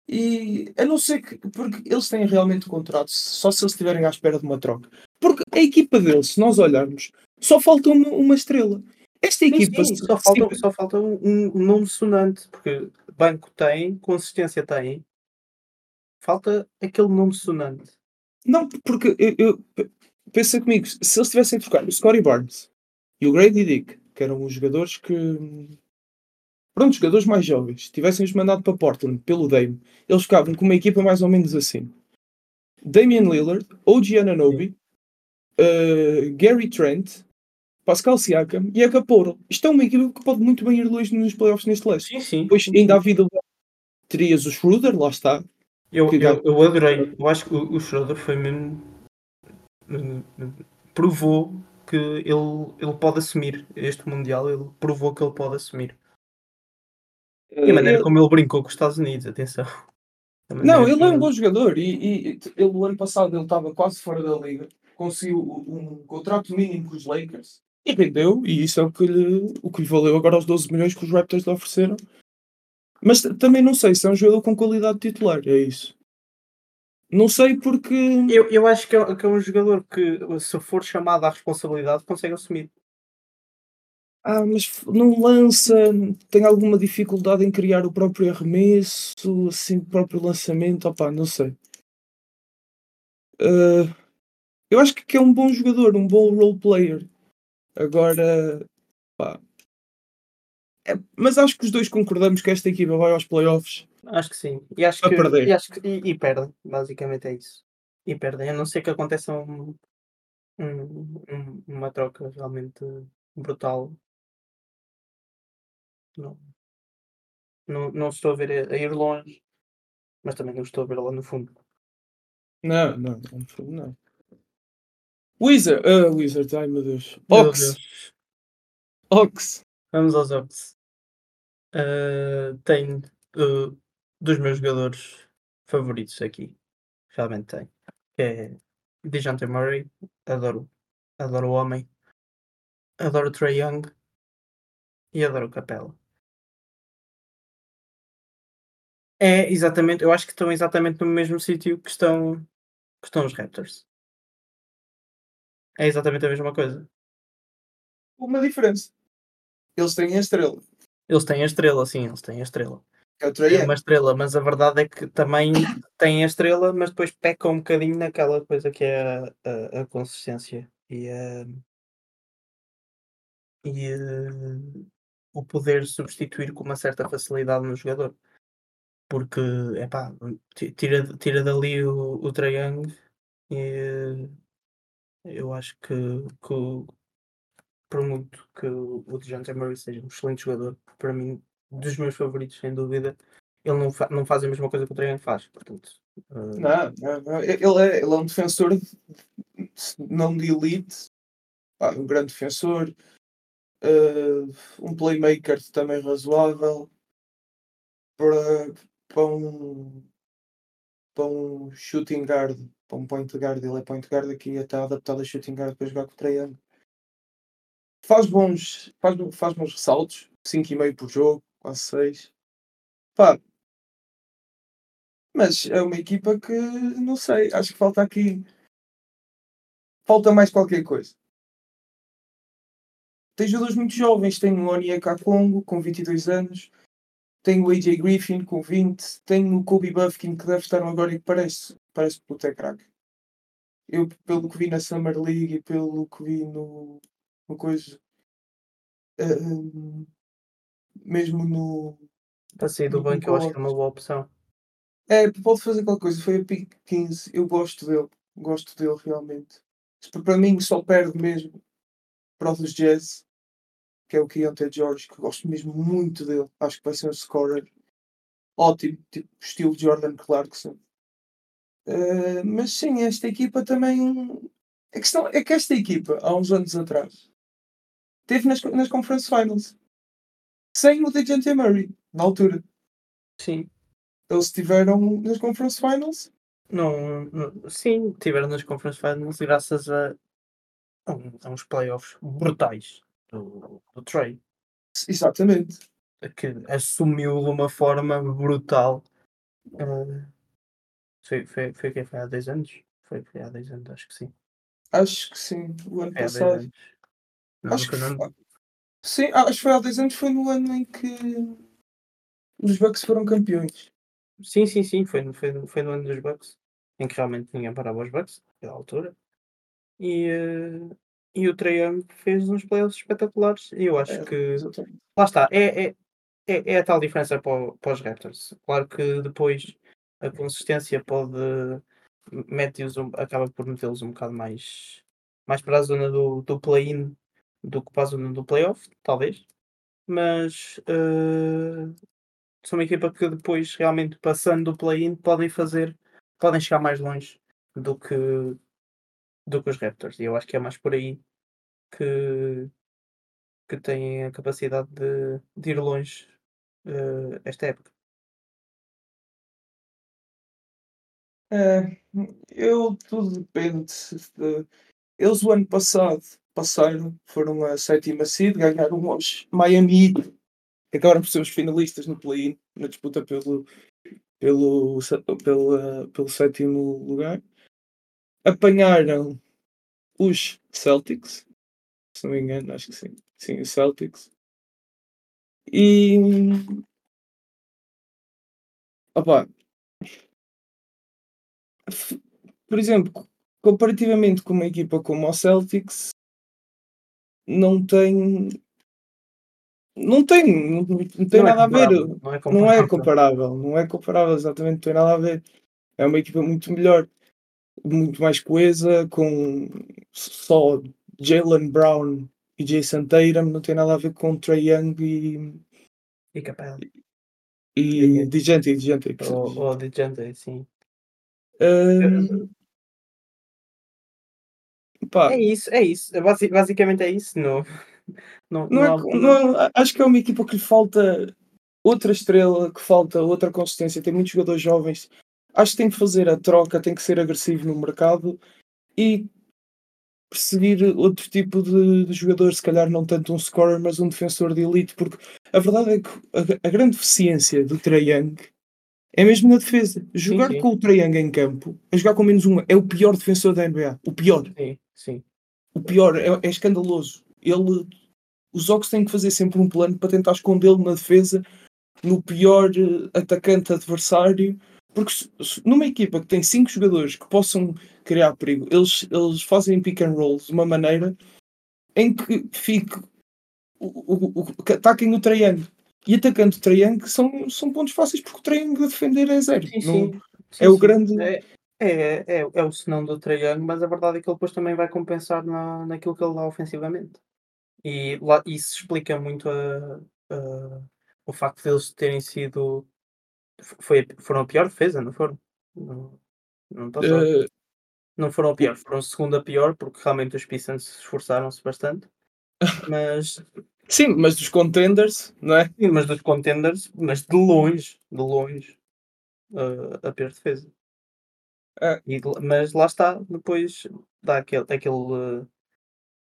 e a não ser que. Porque eles têm realmente contrato, só se eles estiverem à espera de uma troca. Porque a equipa deles, se nós olharmos, Só falta uma, uma estrela. Esta Sim, equipa. sim, se- só falta, só falta um, um um nome sonante, porque banco tem, consistência tem. Falta aquele nome sonante. Não, porque eu, eu- pensa comigo, se eles tivessem trocado o Scotty Barnes e o Grady Dick, que eram os jogadores que. Pronto, jogadores mais jovens, tivessem-os mandado para Portland pelo Dame, eles ficavam com uma equipa mais ou menos assim: Damian Lillard, OG Ananobi, uh, Gary Trent, Pascal Siakam e Acaporo. Isto é uma equipa que pode muito bem ir longe nos playoffs neste leste. Sim, sim. Depois, ainda à vida, terias o Schroeder, lá está. Eu, eu, eu adorei. Eu acho que o, o Schroeder foi mesmo. Provou que ele, ele pode assumir este Mundial. Ele provou que ele pode assumir. E a maneira Eh, como ele brincou com os Estados Unidos, atenção. Não, ele é um bom jogador e, e- ele, o ano passado ele estava quase fora da liga, conseguiu um contrato mínimo com os Lakers e rendeu, e isso é o que lhe, o que lhe valeu agora os 12 milhões que os Raptors lhe ofereceram. Mas também não sei se é um jogador com qualidade titular, é isso. Não sei porque. Eu, eu acho que é, que é um jogador que, se for chamado à responsabilidade, consegue assumir. Ah, mas não lança, tem alguma dificuldade em criar o próprio arremesso, assim, o próprio lançamento, opá, não sei. Ah, eu acho que que é um bom jogador, um bom role player. Agora, pá. É, mas acho que os dois concordamos que esta equipa vai aos playoffs. Acho que sim. E acho A que, perder. E, acho que, e, e perdem, basicamente é isso. E perdem, a não ser que aconteça um, um- um- uma troca realmente brutal. Não, não, não estou a ver a, a ir longe, mas também não estou a ver lá no fundo. Não, não, não. não. Wizard, ah, Wizard, ai meu Deus. Meu Ox, Deus. Ox. Vamos aos Ox. Uh, tenho uh, dos meus jogadores favoritos aqui. Realmente tenho. Que é DeJounte Murray. Adoro. Adoro o homem. Adoro Trae Young. E adoro Capela. É exatamente, eu acho que estão exatamente no mesmo sítio que estão, que estão os Raptors. É exatamente a mesma coisa. Uma diferença. Eles têm a estrela, Eles têm a estrela, sim, eles têm a estrela. é É uma estrela, mas a verdade é que também têm a estrela, mas depois pecam um bocadinho naquela coisa que é a, a, a consistência e, a, e eh, o poder substituir com uma certa facilidade no jogador. Porque, epá, ti- tira, tira dali o, o e eh, eu acho que, que por muito que o DeJounte Murray seja um excelente jogador, para mim, dos meus favoritos, sem dúvida, ele não, fa não faz a mesma coisa que o Young faz. Portanto, eh, Não, não. Ele é, ele é um defensor de- não de elite, pá, um grande defensor, eh, um playmaker também razoável para, para um para um shooting guard, para um point guard, ele é point guard aqui está adaptado a shooting guard para jogar com o Young. Faz bons, faz, faz bons ressaltos, 5,5 por jogo, quase 6. Pá, mas é uma equipa que não sei, acho que falta aqui. Falta mais qualquer coisa. Tem jogadores muito jovens, tem o Onyeka Congo com 22 anos, tem o AJ Griffin com 20, tem o Kobe Buffkin que deve estar agora e que parece, parece puto é craque. Eu, pelo que vi na Summer League e pelo que vi no, no coisa, hum, mesmo no, para sair do banco, eu acho que é uma boa opção. É, pode fazer qualquer coisa. Foi a pick 15. Eu gosto dele. Gosto dele realmente. Para mim só perde mesmo para o dos Jazz, que é o Keontae George, que gosto mesmo muito dele. Acho que vai ser um scorer ótimo, tipo estilo Jordan Clarkson. Eh, mas sim, esta equipa também. A questão é que esta equipa, há uns anos atrás, teve nas, nas Conference Finals sem o DeJounte Murray, na altura. Sim. Eles estiveram nas Conference Finals Não, não- sim, tiveram nas Conference Finals graças a, a, uns playoffs brutais do, do Trey, Exatamente. que assumiu de uma forma brutal. eh, foi, foi, foi, quê? foi há 10 anos? Foi, foi há 10 anos, acho que sim. Acho que sim. O ano Foi há 10 passado. Não, Acho que não- foi- Sim, ah, acho que foi há 10 anos, foi no ano em que os Bucks foram campeões. Sim, sim, sim, foi, no- foi, foi no ano dos Bucks, em que realmente ninguém parava os Bucks, naquela altura. E, eh, e o Trae Young fez uns playoffs espetaculares. E eu acho É, que exatamente. lá está, é, é, é, é a tal diferença para, para os Raptors. Claro que depois a consistência pode mete-os um- acaba por metê-los um bocado mais, mais para a zona do, do play-in do que para a zona do playoff, talvez. Mas eh, são uma equipa que depois realmente passando do play-in podem fazer, podem chegar mais longe do que do que os Raptors. E eu acho que é mais por aí que, que têm a capacidade de, de ir longe eh, esta época. É, eu tudo depende. de- Eles o ano passado passaram, foram a sétima seed, ganharam aos Miami acabaram por ser os finalistas no play-in, na disputa pelo, pelo, pelo, pelo sétimo lugar. Apanharam os Celtics, se não me engano, acho que sim. Sim, os Celtics. E. Opa, por exemplo, comparativamente com uma equipa como o Celtics, não tem. Não tem, não, não tem Não é nada a ver. Não é Não é comparável. não é comparável, exatamente, não tem nada a ver. É uma equipa muito melhor, muito mais coesa, com só Jalen Brown e Jason Tatum, não tem nada a ver com Trae Young e, E Capela. e Digente, Digente. Ou, de Jante, sim. Hum, pá, É isso, é isso. Basi- basicamente é isso. Não, não, não é, há- que- não- acho que é uma equipa que lhe falta outra estrela, que falta outra consistência. Tem muitos jogadores jovens. Acho que tem que fazer a troca, tem que ser agressivo no mercado e perseguir outro tipo de, de jogador, se calhar não tanto um scorer, mas um defensor de elite, porque a verdade é que a, a grande deficiência do Trae Young é mesmo na defesa. Jogar sim. com o Young em campo, a jogar com menos uma, é o pior defensor da NBA. O pior. Sim, sim. O pior é, é escandaloso. Ele, os Ox têm que fazer sempre um plano para tentar escondê-lo na defesa, no pior eh, atacante adversário. Porque se- se- numa equipa que tem cinco jogadores que possam criar perigo, eles, eles fazem pick and rolls de uma maneira em que fique o, o, o, que ataquem o triângulo. E atacando o triângulo são, são pontos fáceis porque o triângulo a defender é zero. Sim, Não- sim. é o grande- É, é, é, é o senão do Young, mas a verdade é que ele depois também vai compensar na, naquilo que ele dá ofensivamente. E lá, isso explica muito a, a- o facto de eles terem sido. Foi, foram a pior defesa, não foram? Não, não. Eh, não foram a pior, foram a segunda pior, porque realmente os Pistons se esforçaram-se bastante. Mas, sim, mas dos contenders, não é? sim, mas dos contenders, mas de longe, de longe, a- a pior defesa. É. E mas lá está, depois dá aquele, aquele,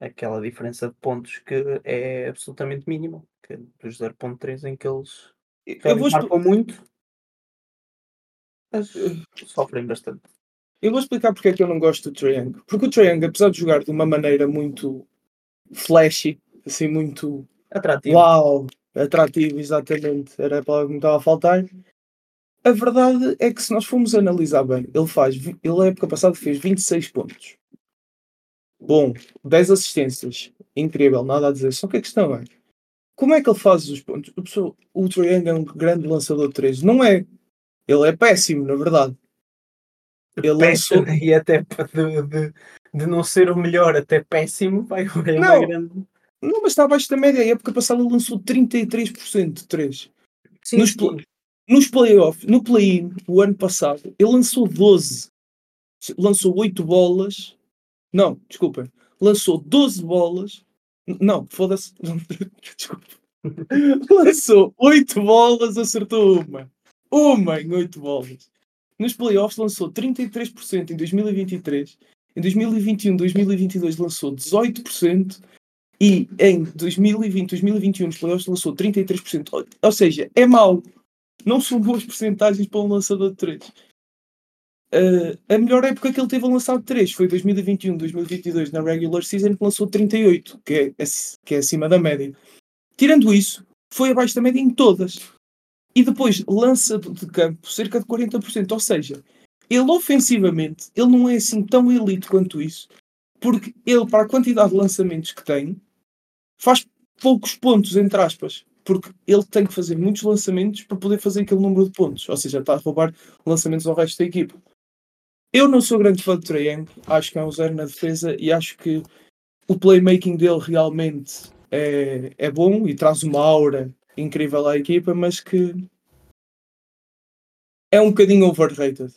eh, aquela diferença de pontos que é absolutamente mínima, que é dos 0.3 em que eles Eu vou, marcam muito, mas sofrem bastante. eu vou explicar porque é que eu não gosto do Young. Porque o Young, apesar de jogar de uma maneira muito flashy, assim, muito Atrativo. uau, atrativo, exatamente, era a palavra que me estava a faltar. A verdade é que se nós formos analisar bem, ele faz, ele na época passada fez 26 pontos. Bom, 10 assistências. Incrível, nada a dizer. Só que a questão é, como é que ele faz os pontos? O, pessoal- o Trae é um grande lançador de 3. Não é. Ele é péssimo, na verdade. Ele lançou... Péssimo, e até de, de, de não ser o melhor até péssimo, vai é Não. grande. Não, mas está abaixo da média. A época passada ele lançou 33% de 3. Sim, Nos sim. Nos playoffs, no play-in, o ano passado, ele lançou 12. Lançou 8 bolas. Não, desculpem. Lançou 12 bolas. Não, foda-se. Desculpa. lançou 8 bolas, acertou uma. Uma em 8 bolas. Nos playoffs lançou 33% em 2023. Em 2021, 2022 lançou 18%. E em 2020, 2021 nos playoffs lançou 33%. Ou- Ou seja, é mau não são boas porcentagens para um lançador de 3. Uh, a melhor época que ele teve a lançar 3 foi 2021, 2022 na regular season que lançou 38, que é, que é acima da média. Tirando isso, foi abaixo da média em todas. E depois lança de campo cerca de 40%. Ou seja, ele ofensivamente, ele não é assim tão elite quanto isso, porque ele, para a quantidade de lançamentos que tem, faz poucos pontos, entre aspas porque ele tem que fazer muitos lançamentos para poder fazer aquele número de pontos. Ou seja, está a roubar lançamentos ao resto da equipa. Eu não sou grande fã de Trae acho que é um zero na defesa e acho que o playmaking dele realmente é, é bom e traz uma aura incrível à equipa, mas que é um bocadinho overrated.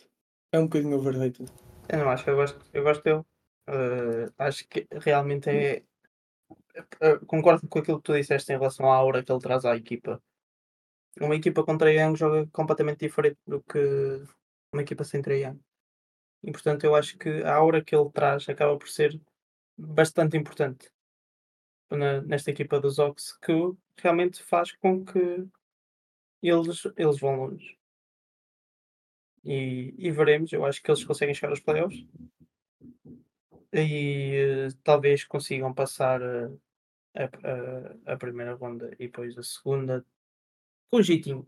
É um bocadinho overrated. Eu não acho, eu gosto, eu gosto dele. Uh, acho que realmente é, concordo com aquilo que tu disseste em relação à aura que ele traz à equipa. Uma equipa com Trae Young joga completamente diferente do que uma equipa sem Trae Young. E portanto eu acho que a aura que ele traz acaba por ser bastante importante na, nesta equipa dos Ox que realmente faz com que eles, eles vão longe. E, e veremos, eu acho que eles conseguem chegar aos playoffs e uh, talvez consigam passar uh, a, a, a primeira ronda e depois a segunda com jeitinho.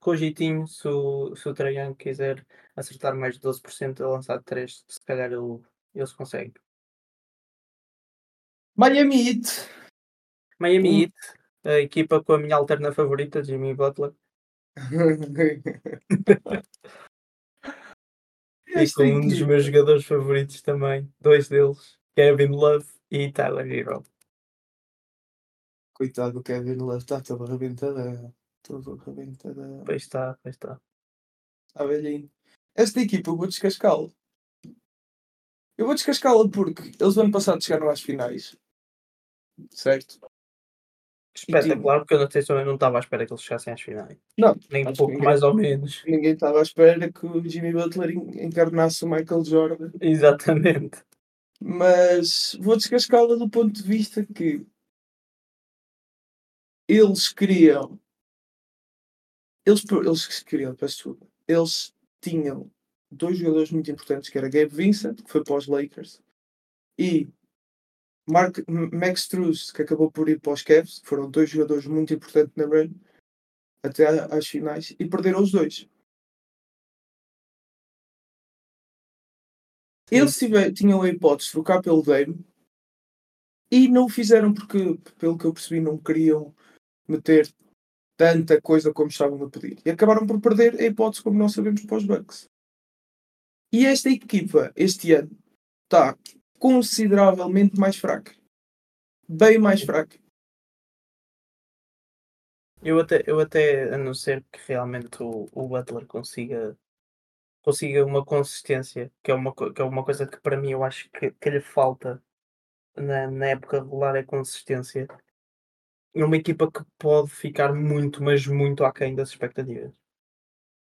Com jeitinho, se o, se o Trajan quiser acertar mais de 12% a lançar 3, se calhar ele, eles conseguem. Miami Heat. Miami hum. Heat, a equipa com a minha alterna favorita, Jimmy Butler. Isto é um dos meus jogadores favoritos também, dois deles, Kevin Love e Tyler Hero. Coitado do Kevin Love, está todo arrebentado. Todo arrebentado. Pois está, pois está. Está velhinho. Esta equipa eu vou descascá-la. Eu vou descascá-la porque eles no ano passado chegaram às finais. Certo? Espetacular, porque eu não, sei, eu não estava à espera que eles chegassem às finais. Não, nem um pouco ninguém, mais ou menos. Ninguém estava à espera que o Jimmy Butler encarnasse o Michael Jordan. Exatamente. Mas vou descascá-la do ponto de vista que eles queriam. Eles, eles queriam, peço desculpa. Eles tinham dois jogadores muito importantes, que era Gabe Vincent, que foi para os Lakers, e Mark, Max Struz, que acabou por ir para os Cavs, foram dois jogadores muito importantes na run, até às finais, e perderam os dois. Eles tiver, tinham a hipótese de trocar pelo Dame e não o fizeram porque, pelo que eu percebi, não queriam meter tanta coisa como estavam a pedir. E acabaram por perder a hipótese, como nós sabemos, para os Bucks. E esta equipa, este ano, está consideravelmente mais fraca. Bem mais fraca. Eu até, eu até, a não ser que realmente o, o Butler consiga, consiga uma consistência, que é uma, que é uma coisa que para mim eu acho que, que lhe falta na, na época regular é consistência é uma equipa que pode ficar muito, mas muito aquém das expectativas.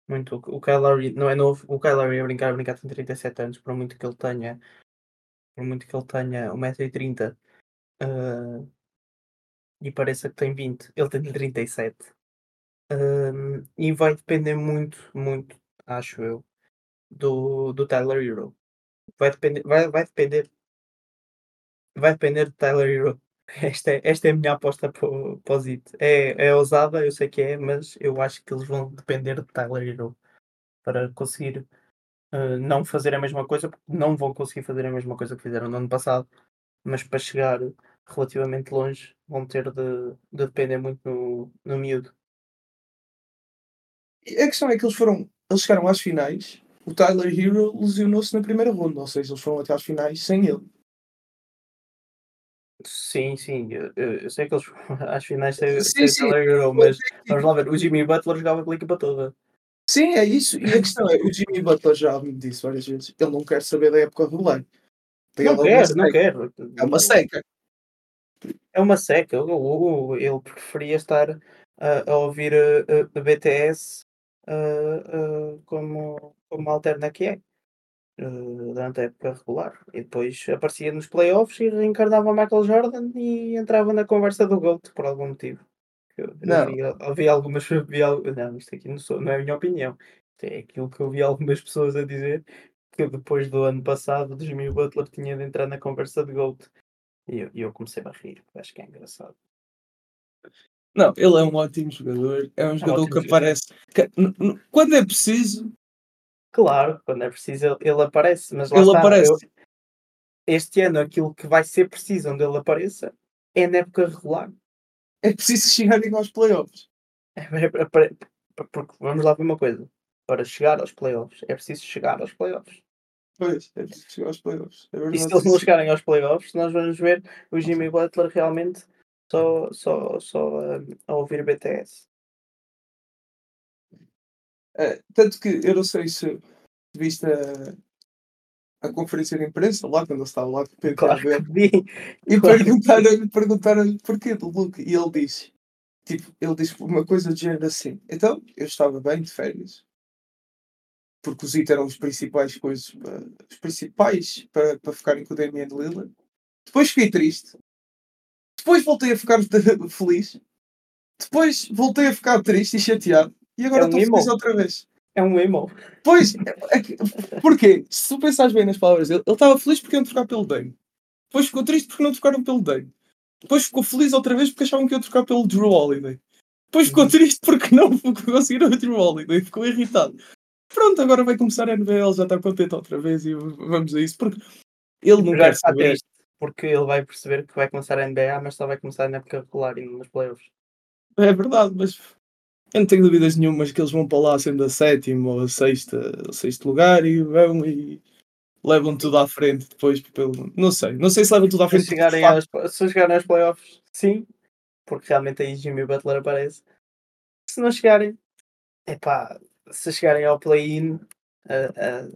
Muito. O Kyle não é novo. O Kyle Lowry a brincar, a brincar tem 37 anos, por muito que ele tenha, por muito que ele tenha 1,30m uh, e pareça que tem 20, ele tem 37. Uh, e vai depender muito, muito, acho eu, do, do Tyler Hero. Vai depender, vai, vai depender, vai depender do Tyler Hero esta é, esta é a minha aposta para o, para o Zit. É, é ousada, eu sei que é, mas eu acho que eles vão depender de Tyler Hero para conseguir uh, não fazer a mesma coisa, porque não vão conseguir fazer a mesma coisa que fizeram no ano passado, mas para chegar relativamente longe vão ter de, de depender muito no, no miúdo. A questão é que eles foram, eles chegaram às finais, o Tyler Hero lesionou-se na primeira ronda, ou seja, eles foram até às finais sem ele. Sim, sim, eu, eu sei que eles às finais sim. Euro, mas vamos lá ver, o Jimmy Butler jogava pela equipa toda. Sim, é isso. E a questão é, o Jimmy Butler já me disse várias vezes, ele não quer saber da época regular. Não quer, não quer. É uma seca. É uma seca. Ele preferia estar a, a ouvir a, a BTS a, a, como, como alterna que é. Eh, durante a época regular. E depois aparecia nos playoffs e reencarnava Michael Jordan e entrava na conversa do GOAT por algum motivo. Eu, não. Havia, algumas. Havia, não, isto aqui não, sou, não é a minha opinião. É aquilo que eu vi algumas pessoas a dizer, que depois do ano passado, Jimmy Butler tinha de entrar na conversa de GOAT. E eu, eu comecei a rir, acho que é engraçado. Não, ele é um ótimo jogador. É um jogador que aparece. que- n- n- quando é preciso, Claro, quando é preciso ele, ele aparece, mas lá ele está, aparece. eu- este ano aquilo que vai ser preciso onde ele apareça é na época regular. É preciso chegarem aos playoffs. É, é, é, porque vamos lá ver uma coisa. Para chegar aos playoffs, é preciso chegar aos playoffs. Pois, é preciso chegar aos playoffs. É E se eles não chegarem aos playoffs, nós vamos ver o Jimmy Butler realmente só, só, só um, a ouvir BTS. É, tanto que eu não sei se viste a, a conferência de imprensa lá, quando ele estava lá com o Pedro Claro e claro perguntaram-lhe perguntaram porquê do Luke. E ele disse: tipo, ele disse uma coisa do género assim. Então, eu estava bem de férias. Porque os IT eram os principais coisas, pa- os principais para, para ficarem com o Damian Lillard. Depois fiquei triste. Depois voltei a ficar feliz. Depois voltei a ficar triste e chateado. E agora É um estou feliz emo. outra vez. É um emo. Pois, é que- porquê? Se tu pensares bem nas palavras dele, ele estava feliz porque iam trocar pelo Dame. Depois ficou triste porque não trocaram pelo Dame. Depois ficou feliz outra vez porque achavam que iam trocar pelo Drew Holiday. Depois ficou Uhum. triste porque não conseguiram o Drew Holiday. Ficou irritado. Pronto, agora vai começar a NBA, já está contente outra vez e vamos a isso. Porque ele não Já quer está saber. triste, porque ele vai perceber que vai começar a NBA, mas só vai começar na época regular e não nos playoffs. É verdade, mas eu não tenho dúvidas nenhumas que eles vão para lá sendo a sétima ou a sexta, o sexto lugar e vão e levam tudo à frente depois pelo. Não sei, não sei se levam tudo à Se frente. de chegarem, aos, se chegarem aos playoffs, sim, porque realmente aí Jimmy Butler aparece. Se não chegarem, epá, se chegarem ao play-in ah, ah,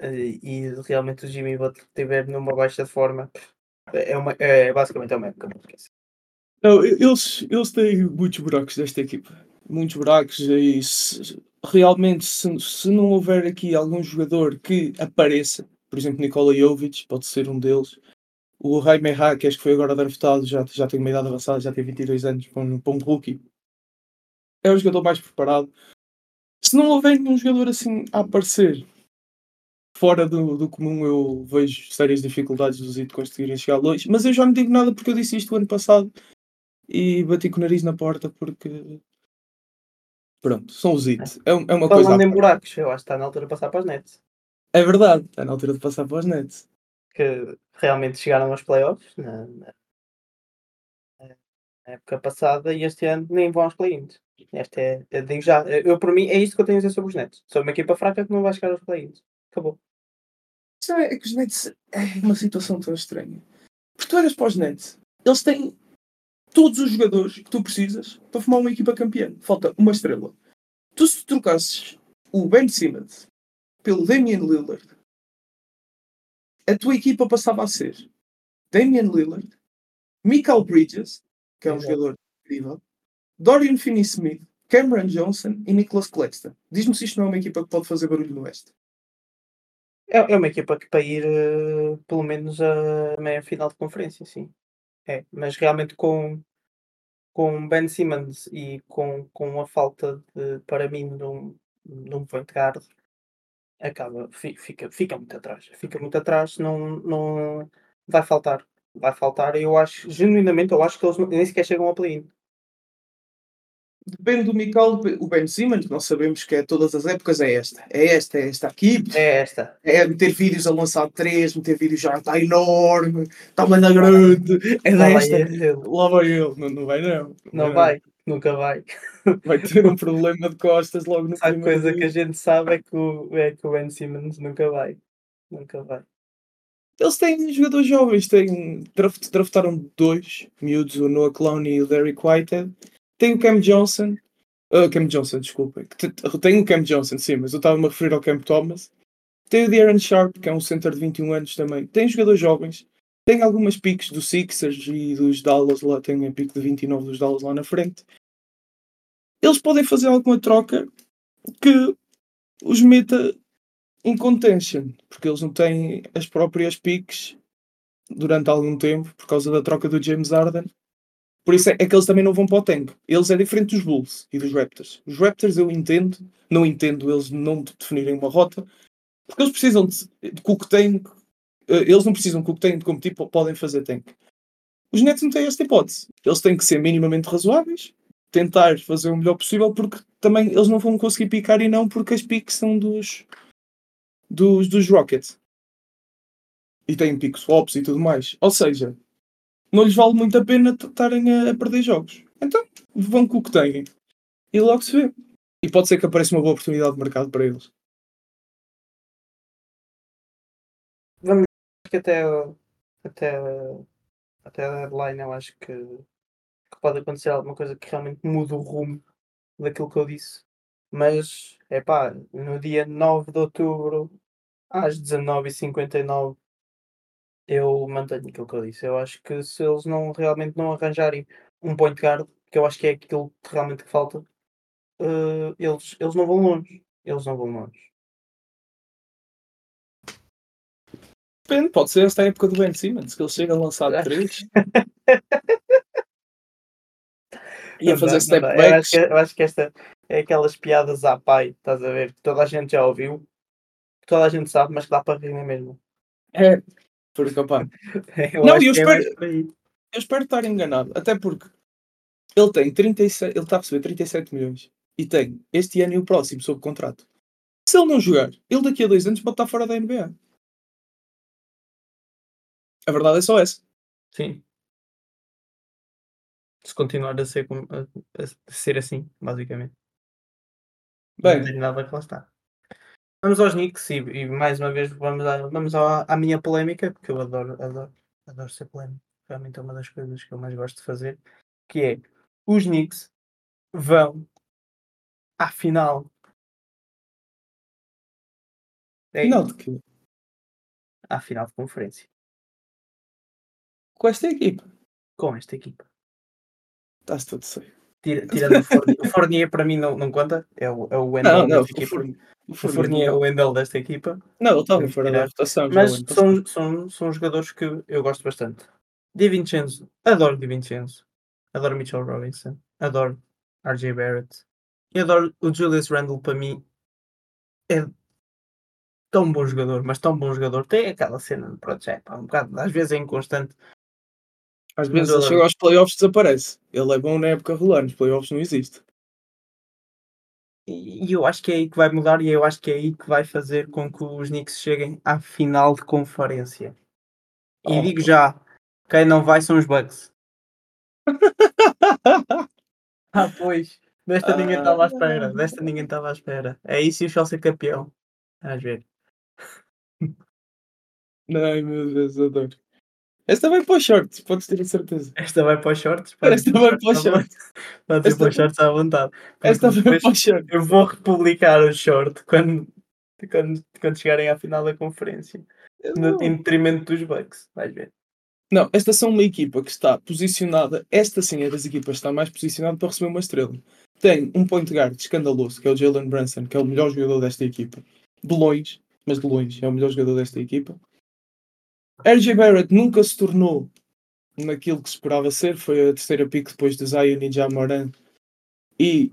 ah, e realmente o Jimmy Butler estiver numa baixa de forma, é, uma, é basicamente uma época. Não, eles, eles têm muitos buracos desta equipa. Muitos buracos e se- realmente se, se não houver aqui algum jogador que apareça, por exemplo, Nikola Jovic pode ser um deles. O Jaime acho que foi agora draftado, já, já tem uma idade avançada, já tem 22 anos para um, para um rookie. É o jogador mais preparado. Se não houver nenhum jogador assim a aparecer fora do, do comum, eu vejo sérias dificuldades dos IT conseguirem chegar longe. Mas eu já não digo nada porque eu disse isto ano passado e bati com o nariz na porta porque. Pronto, são os IT. É, é uma coisa. à Falando em buracos, eu acho que está na altura de passar para os Nets. É verdade, está na altura de passar para os Nets. que realmente chegaram aos playoffs na, na- época passada e este ano nem vão aos play-ins. Esta é, eu digo já, eu por mim é isto que eu tenho a dizer sobre os Nets. Sou uma equipa fraca que não vai chegar aos play-ins. Acabou. Isso É é que os Nets é uma situação tão estranha. Porque tu olhas para os Nets, eles têm todos os jogadores que tu precisas para formar uma equipa campeã. Falta uma estrela. Tu se trocasses o Ben Simmons pelo Damian Lillard, a tua equipa passava a ser Damian Lillard, Michael Bridges, que é um Exato. jogador incrível, Dorian Finney-Smith, Cameron Johnson e Nicholas Claxton. Diz-me se isto não é uma equipa que pode fazer barulho no Oeste. É, é uma equipa que para ir eh, pelo menos a meia final de conferência, sim. É, mas realmente com, com Ben Simmons e com, com a falta de, para mim, num, num point guard, acaba, fi- fica, fica muito atrás. Fica muito atrás, não, não vai faltar. Vai faltar, eu acho, genuinamente, eu acho que eles nem sequer chegam ao play-in. Depende do Michael, o Ben Simmons, nós sabemos que é todas as épocas é esta. É esta, é esta aqui. É esta. É meter vídeos a lançar três, meter vídeos já está enorme, está na grande. É desta. ele. Lá vai ele. Não, não vai não. Não vai, nunca vai. Vai ter um problema de costas logo no A coisa que dia. a gente sabe é que o, é que o Ben Simmons nunca vai. Nunca vai. Eles têm jogadores jovens, têm, draft, draftaram dois miúdos, o Noah Clowney e o Derek Whitehead. Tem o Cam Johnson, ah, Cam Johnson, te- Tem o Cam Johnson, sim, mas eu estava-me a referir ao Cam Thomas. Tem o De'Aaron Sharp, que é um center de 21 anos também. Tem jogadores jovens. Tem algumas piques do Sixers e dos Dallas lá, tem a pique de 29 dos Dallas lá na frente. Eles podem fazer alguma troca que os meta em contention, porque eles não têm as próprias piques durante algum tempo, por causa da troca do James Harden. Por isso é, é que eles também não vão para o tank. Eles é diferente dos Bulls e dos Raptors. Os Raptors eu entendo, não entendo eles não definirem uma rota, porque eles precisam de, de tank, eh, eles não precisam de cook tank como tipo podem fazer tank. Os Nets não têm esta hipótese. Eles têm que ser minimamente razoáveis, tentar fazer o melhor possível, porque também eles não vão conseguir picar e não porque as piques são dos, dos, dos Rockets. E têm pick swaps e tudo mais. Ou seja, não lhes vale muito a pena estarem a, a, perder jogos. Então, vão com o que têm. E logo se vê. E pode ser que apareça uma boa oportunidade de mercado para eles. Vamos que até, até, até a deadline eu acho que, que pode acontecer alguma coisa que realmente mude o rumo daquilo que eu disse. Mas, é pá, no dia 9 de outubro, às 19h59, eu mantenho aquilo que eu disse. Eu acho que se eles não realmente não arranjarem um point guard, que eu acho que é aquilo que realmente falta, uh, eles, eles não vão longe. Eles não vão longe. Depende, pode ser esta época do Ben Simmons, que ele chega a lançar 3 e a fazer step back. Eu acho, que, eu acho que esta é aquelas piadas à pai, estás a ver? Que toda a gente já ouviu, que toda a gente sabe, mas que dá para rir mesmo. É, porque, opa. eu não, eu é espero, é eu espero estar enganado, até porque ele tem 37, ele está a receber 37 milhões e tem este ano e o próximo sob contrato. Se ele não jogar, ele daqui a dois anos pode estar fora da NBA. A verdade é só essa. Sim. Se continuar a ser, a, a ser assim, basicamente. Bem, não tem nada que lá está. Vamos aos Knicks e, e, mais uma vez vamos, a, vamos à, à, minha polémica, porque eu adoro, adoro, adoro ser polémico. Realmente é uma das coisas que eu mais gosto de fazer, que é os Knicks vão à final. É final de quê? À final de conferência. Com esta equipa? Com esta equipa. Está-se tudo certo. Tira, tirando o Fournier. o Fournier para mim não, não conta, é o, é o não, não, o equipa. O Fournier é o Wendell desta equipa. Não, ele estava fora da rotação. Mas são, são, são jogadores que eu gosto bastante. Di Vincenzo, adoro Di Vincenzo. Adoro Mitchell Robinson. Adoro RJ Barrett. E adoro o Julius Randle para mim. É tão bom jogador, mas tão bom jogador. Tem aquela cena de projeto, um bocado, às vezes é inconstante, às vezes ele chega aos playoffs desaparece. Ele é bom na época regular, nos playoffs não existe. E eu acho que é aí que vai mudar e eu acho que é aí que vai fazer com que os Knicks cheguem à final de conferência. E oh. digo já, quem não vai são os Bucks. ah, pois. Desta ninguém estava à espera. Ah. Desta ninguém estava à espera. É isso e o Chelsea campeão. Às ver. Ai meu Deus, adoro. Esta vai para os shorts, podes ter a certeza. Esta vai para os shorts? Esta vai para os shorts. Pode ir para os shorts à vontade. Esta vai para os shorts. Eu vou republicar o short quando, quando, quando chegarem à final da conferência. No, em detrimento dos Bucks. Vais ver. Não, esta são uma equipa que está posicionada. Esta sim é das equipas que está mais posicionada para receber uma estrela. Tem um point guard escandaloso, que é o Jalen Brunson, que é o melhor jogador desta equipa. De longe, mas de longe, é o melhor jogador desta equipa. RJ Barrett nunca se tornou naquilo que se esperava ser, foi a terceira pick depois de Zion e Jamoran. E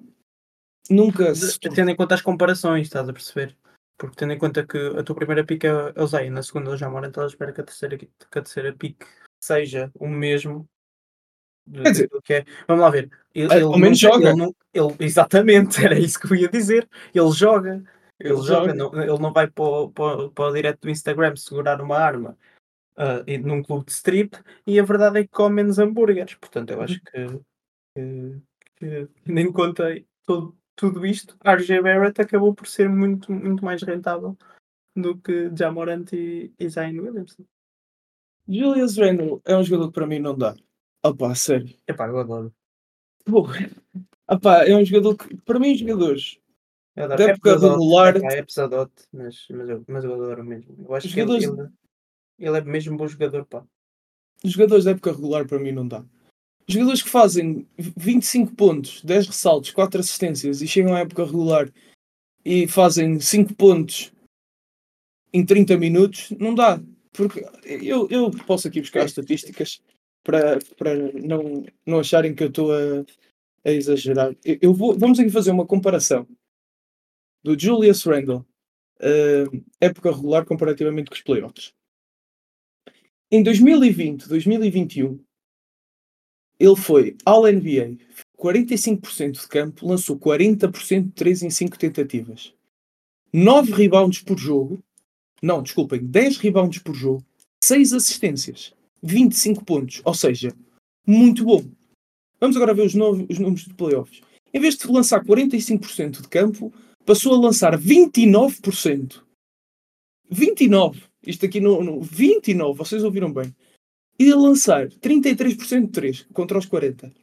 nunca se... Tendo em conta as comparações, estás a perceber? Porque tendo em conta que a tua primeira pick é o Zion, na segunda é o Jamoran, estás a esperar que a terceira, que a terceira pick seja o mesmo. Quer dizer, que é. Vamos lá ver. Ele, ele, menos joga. Ele, ele, exatamente, era isso que eu ia dizer. Ele joga. Ele, ele joga, joga. Não, ele não vai para, para, para o direto do Instagram segurar uma arma uh, num clube de strip e a verdade é que come menos hambúrgueres. Portanto, eu acho que, que, que nem contei todo, tudo isto. RJ Barrett acabou por ser muito, muito mais rentável do que Jamorant e, e Zion Williamson. Julius Randle é um jogador que para mim não dá. Opá, sério. Epá, eu adoro. Porra. Opá, é um jogador que, para mim, jogadores da época regular. É, é pesadote, mas, mas, eu, mas eu adoro mesmo. Eu acho que ele, ele, ele é mesmo bom jogador, pá. Jogadores da época regular para mim não dá. Jogadores que fazem 25 pontos, 10 ressaltos, 4 assistências e chegam à época regular e fazem 5 pontos em 30 minutos, não dá. Porque eu, eu posso aqui buscar as estatísticas. para, para não, não acharem que eu estou a, a exagerar. Eu vou, vamos aqui fazer uma comparação do Julius Randle, uh, época regular comparativamente com os playoffs. Em 2020, 2021, ele foi ao NBA, 45% de campo, lançou 40% de 3 em 5 tentativas. 9 rebounds por jogo. Não, desculpem, 10 rebounds por jogo, 6 assistências, 25 pontos. Ou seja, muito bom. Vamos agora ver os, novos, os números de playoffs. Em vez de lançar 45% de campo, passou a lançar 29%. 29%. Isto aqui no, no 29%, vocês ouviram bem. E a lançar 33% de 3 contra os 40%.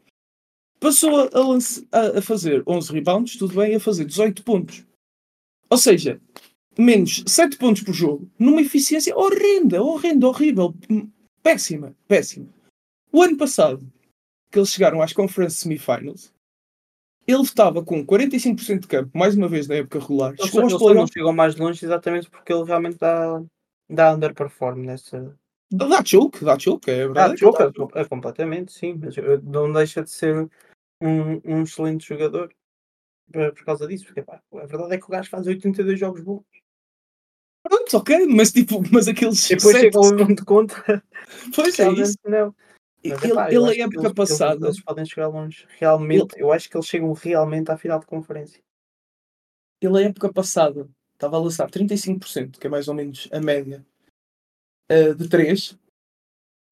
Passou a, a, a fazer 11 rebounds, tudo bem, a fazer 18 pontos. Ou seja, menos 7 pontos por jogo, numa eficiência horrenda, horrenda, horrível, péssima, péssima. O ano passado, que eles chegaram às Conference Semifinals, ele estava com 45% de campo, mais uma vez na época regular. Eles, chegou eles não chegou mais longe exatamente porque ele realmente dá, dá underperform nessa. Dá choke, dá choke, é verdade. Dá choke, é, é, completamente, sim. Mas não deixa de ser um, um excelente jogador por causa disso. Porque pá, a verdade é que o gajo faz 82 jogos bons. Pronto, ok, mas tipo, mas aqueles. Depois chega ao de conta. Pois é isso. Não. Mas, ele, epá, ele a época eles, passada. Eles, eles, podem chegar longe. Realmente, ele... eu acho que eles chegam realmente à final de conferência. Ele, a época passada, estava a lançar 35%, que é mais ou menos a média uh, de 3,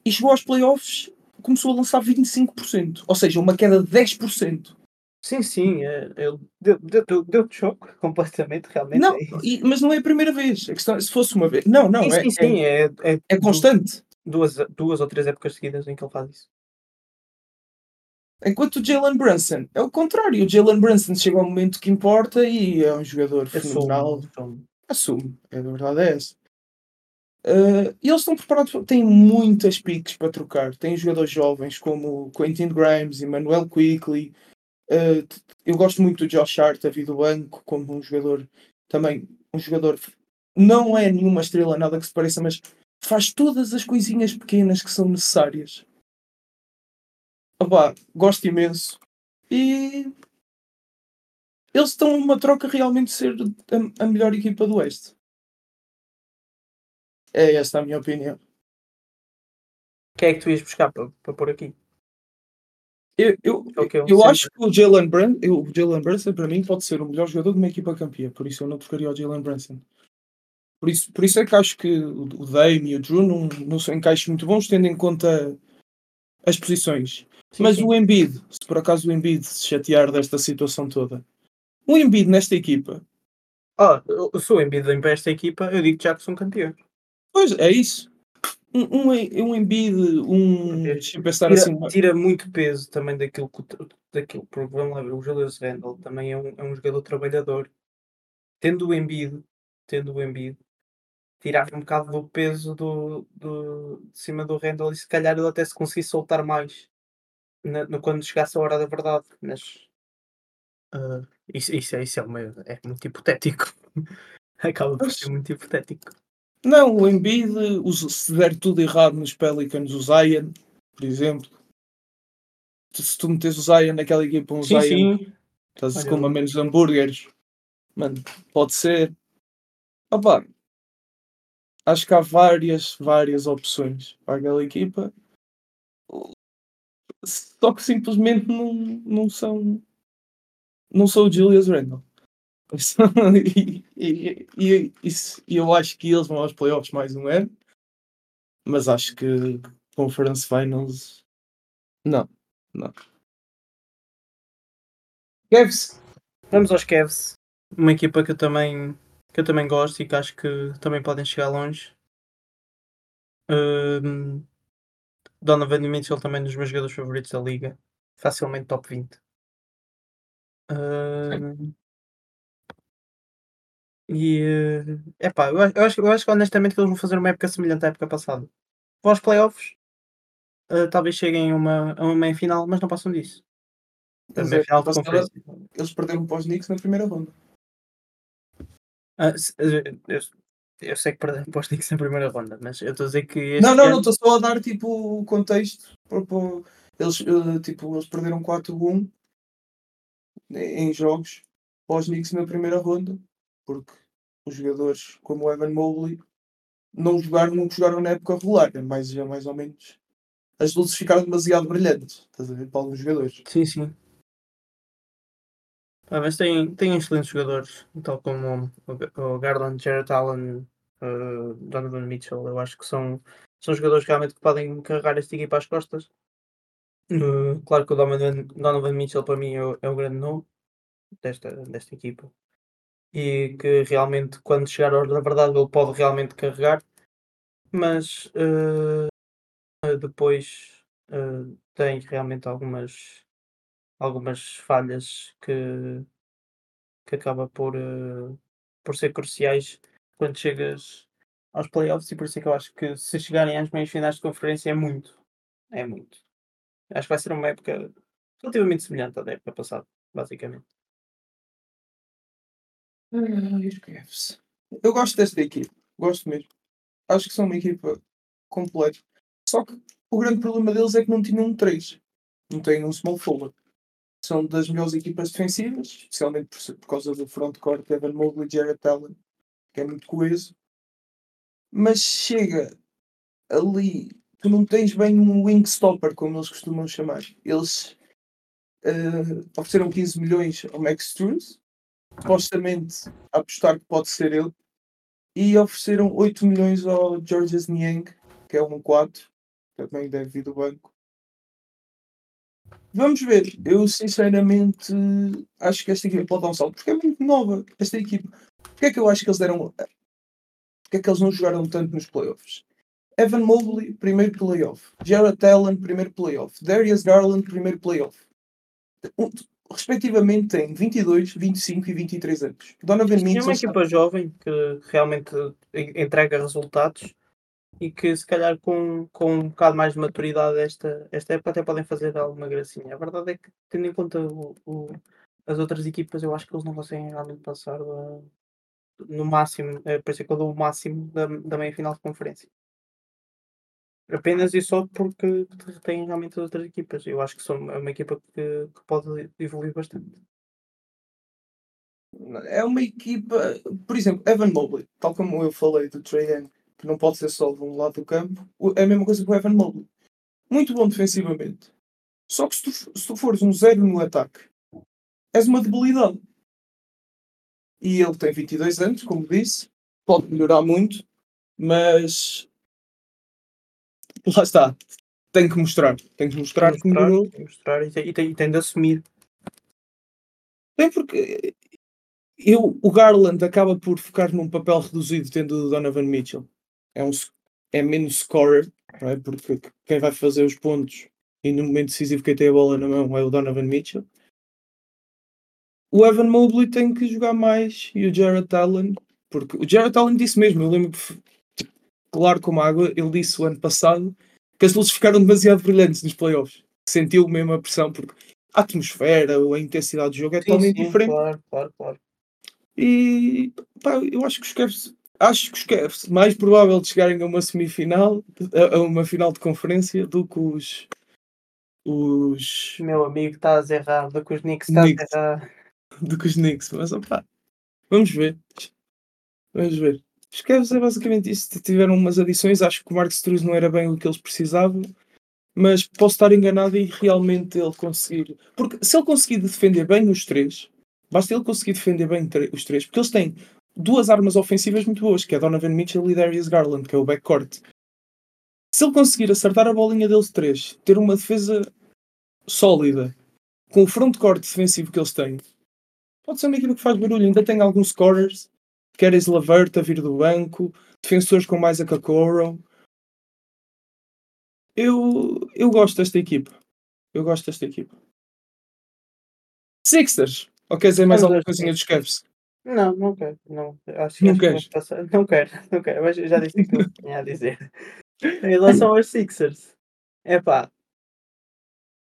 e chegou aos playoffs, começou a lançar 25%, ou seja, uma queda de 10%. Sim, sim, é, eu, deu, deu, choque completamente, realmente. Não, é e, mas não é a primeira vez. A questão, se fosse uma vez. Não, não, sim, é, sim, sim, é, é, é constante duas, duas ou três épocas seguidas em que ele faz isso. Enquanto o Jalen Brunson é o contrário. O Jalen Brunson chega ao momento que importa e é um jogador fenomenal. Assume. Assume. É, a verdade é essa. Uh, e eles estão preparados, têm muitas piques para trocar. Têm jogadores jovens como Quentin Grimes, Emmanuel Quickly. Uh, eu gosto muito do Josh Hart, a vida do banco, como um jogador também. Um jogador não é nenhuma estrela, nada que se pareça, mas faz todas as coisinhas pequenas que são necessárias. Opa, gosto imenso. E eles estão numa troca realmente ser a, a melhor equipa do Oeste. É esta a minha opinião. Quem é que tu ias buscar para, para pôr aqui? Eu, eu, okay, eu, eu acho que o Jalen Brunson, o Jalen Brunson para mim pode ser o melhor jogador de uma equipa campeã, por isso eu não trocaria o Jalen Brunson. Por isso, por isso é que acho que o Dame e o Drew não, não são encaixes muito bons, tendo em conta as posições. Sim, Mas sim. o Embiid, se por acaso o Embiid se chatear desta situação toda, o Embiid nesta equipa. Ah, se o Embiid vem para esta equipa, eu digo já que são campeões. Pois, é isso. Um, um, um Embiid, um. Deixa pensar tira, assim. Tira muito peso também daquilo que. Daquilo, porque vamos lá ver, o Julius Randle também é um, é um jogador trabalhador. Tendo o Embiid, tendo o Embiid, tirava um bocado do peso do, do, de cima do Randall e se calhar ele até se conseguisse soltar mais na, no, quando chegasse a hora da verdade. Mas uh, isso, isso, é, isso é, uma, é muito hipotético. Acaba por ser muito hipotético. Não, o Embiid, se der tudo errado nos Pelicans, o Zion, por exemplo, se tu metes o Zion naquela equipa, um sim, Zion, sim. estás a comer menos hambúrgueres, mano, pode ser. Opa, acho que há várias, várias opções para aquela equipa. Só que simplesmente não, não são. Não são o Julius Randle. e, e, e, e, eu acho que eles vão aos playoffs mais um ano. Mas acho que Conference Finals. Não, não. Cavs. Vamos aos Cavs. Uma equipa que eu também que eu também gosto e que acho que também podem chegar longe. Um, Donovan Mitchell também um dos meus jogadores favoritos da liga. Facilmente top 20. Um, e é epá, eu, eu, acho, eu acho que honestamente que eles vão fazer uma época semelhante à época passada. Pós playoffs, uh, talvez cheguem a uma, a uma meia final, mas não passam disso. Eles, é, final eles perderam para os Knicks na primeira ronda. Eh, eu sei que perderam para os Knicks na primeira ronda, mas eu estou a dizer que. Não, não, não, ano- estou só a dar tipo o contexto. para- para- Eles, eh, tipo, eles perderam 4-1 em jogos aos Knicks na primeira ronda, porque os jogadores como o Evan Mobley não jogaram o que jogaram na época regular, é mais, é mais ou menos. As luzes ficaram demasiado brilhantes, estás a ver, para alguns jogadores. Sim, sim. Ah, mas tem, tem excelentes jogadores, tal como o, Garland, Jared Allen, eh, Donovan Mitchell. Eu acho que são, são jogadores realmente que podem carregar esta equipa às costas. Eh, claro que o Donovan, Donovan Mitchell para mim é o, é o grande nome desta, desta equipa. E que realmente, quando chegar a hora da verdade, ele pode realmente carregar. Mas eh, depois tem realmente algumas algumas falhas que, que acaba por, eh, por ser cruciais quando chegas aos playoffs e por isso é que eu acho que se chegarem às meias finais de conferência é muito. É muito. Acho que vai ser uma época relativamente semelhante à da época passada, basicamente. Cavs. Eu gosto desta equipa, gosto mesmo. Acho que são uma equipa completa. Só que o grande problema deles é que não tinham um 3. Não têm um small forward. São das melhores equipas defensivas, especialmente por, por causa do frontcourt Evan Mobley e Jared Allen, que é muito coeso. Mas chega ali, tu não tens bem um wing stopper, como eles costumam chamar. Eles eh, ofereceram 15 milhões ao Max Struz, supostamente a apostar que pode ser ele, e ofereceram 8 milhões ao Georges Niang, que é um 4, também deve vir do banco. Vamos ver. Eu sinceramente acho que esta equipa pode dar um salto, porque é muito nova esta equipa. Porquê é que eu acho que eles deram. Porquê é que eles não jogaram tanto nos playoffs? Evan Mobley, primeiro playoff. Jared Allen, primeiro playoff. Darius Garland, primeiro playoff. Um- respectivamente têm 22, 25 e 23 anos. Donovan É uma Mitchell equipa jovem que realmente en- entrega resultados e que se calhar com, com um bocado mais de maturidade esta, esta época até podem fazer alguma gracinha. A verdade é que tendo em conta o, o- as outras equipas, eu acho que eles não conseguem realmente passar no máximo, é, por isso é que eu dou o máximo da, da meia final de conferência. Apenas e só porque têm realmente as outras equipas. Eu acho que são uma equipa que, que pode evoluir bastante. é uma equipa, por exemplo, Evan Mobley, tal como eu falei do Trae Young, que não pode ser só de um lado do campo, é a mesma coisa que o Evan Mobley. Muito bom defensivamente. Só que se tu, se tu fores um zero no ataque, és uma debilidade. E ele tem 22 anos, como disse, pode melhorar muito, mas lá está. Tem que mostrar. Tem que mostrar que mostrar, melhorou. tem que mostrar e, tem, e, tem, e tem de assumir. Bem, porque eu, o Garland acaba por ficar num papel reduzido tendo o Donovan Mitchell. É, um, é menos scorer, é? porque quem vai fazer os pontos e no momento decisivo quem tem a bola na mão é o Donovan Mitchell. O Evan Mobley tem que jogar mais e o Jared Allen, porque o Jared Allen disse mesmo, eu lembro que, claro como água, ele disse o ano passado que as luzes ficaram demasiado brilhantes nos playoffs. Sentiu mesmo a pressão, porque a atmosfera, a intensidade do jogo é totalmente diferente. Claro, claro, claro. E pá, eu acho que os Cavs, acho que os Cavs mais provável de chegarem a uma semifinal, a, uma final de conferência, do que os os Meu amigo, estás errado. Com os Knicks estás Knicks. errado. do que os Knicks, mas opá, vamos ver. Vamos ver. Os Cavs é basicamente isso. Tiveram umas adições, acho que o Mark Struz não era bem o que eles precisavam, mas posso estar enganado e realmente ele conseguir. Porque se ele conseguir defender bem os três, basta ele conseguir defender bem os três, porque eles têm duas armas ofensivas muito boas, que é Donovan Mitchell e Darius Garland, que é o backcourt. Se ele conseguir acertar a bolinha deles três, ter uma defesa sólida, com o frontcourt defensivo que eles têm, pode ser uma equipa que faz barulho. Ainda tem alguns scorers, Keres Lavert a vir do banco, defensores como Isaac Okoro. Eu, eu gosto desta equipa. Eu gosto desta equipa. Sixers. Ou quer dizer mais alguma coisinha dos Cavs? Não, não quero. Não, acho, Não acho que queres? vamos passar. Não quero, não quero. Mas já disse aquilo que tinha a dizer. Em relação aos Sixers, é pá.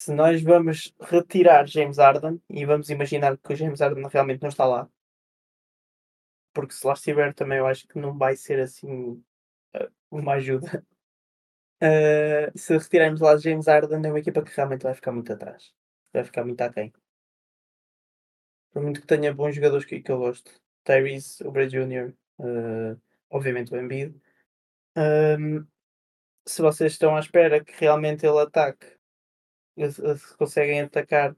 Se nós vamos retirar James Harden e vamos imaginar que o James Harden realmente não está lá, porque se lá estiver também eu acho que não vai ser assim uh, uma ajuda. Uh, se retirarmos lá James Harden, é uma equipa que realmente vai ficar muito atrás. Vai ficar muito aquém. Por muito que tenha bons jogadores que, que eu gosto. Tyrese, o Bray Jr., uh, obviamente o Embiid. Um, se vocês estão à espera que realmente ele ataque, se conseguem atacar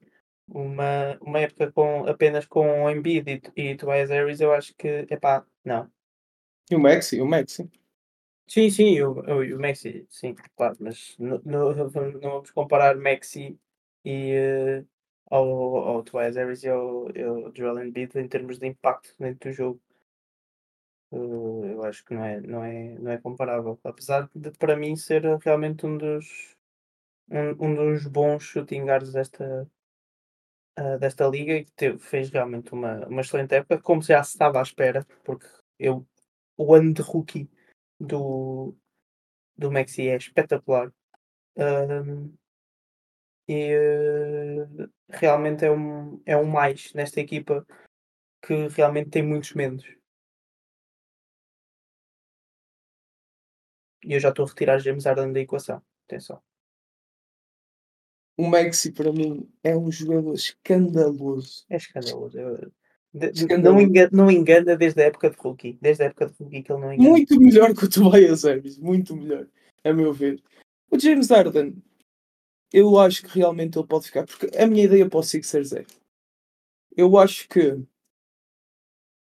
uma, uma época com, apenas com o Embiid e, e Tobias Harris, eu acho que, epá, não. E o Maxi, o Maxi. Sim, sim, o, o, o Maxi, sim, claro, mas não, não, não vamos comparar Maxi e, ao, ao Tobias Harris e ao, ao Joel Embiid em termos de impacto dentro do jogo. Uh, eu acho que não é, não, é, não é comparável. Apesar de, para mim, ser realmente um dos, um, um dos bons shooting guards desta, uh, desta liga e que teve, fez realmente uma, uma excelente época, como já se estava à espera, porque eu, o ano de rookie do, do Maxi é espetacular. Um, e uh, realmente é um, é um mais nesta equipa que realmente tem muitos menos. E eu já estou a retirar James Harden da equação. Atenção. O Maxi para mim é um jogador escandaloso. É escandaloso. Eu, não, engana, não engana desde a época de rookie. Desde a época de rookie que ele não engana. Muito melhor que o Tobias Harris. Muito melhor, a meu ver. O James Harden, eu acho que realmente ele pode ficar. Porque a minha ideia para o Sixers é. Eu acho que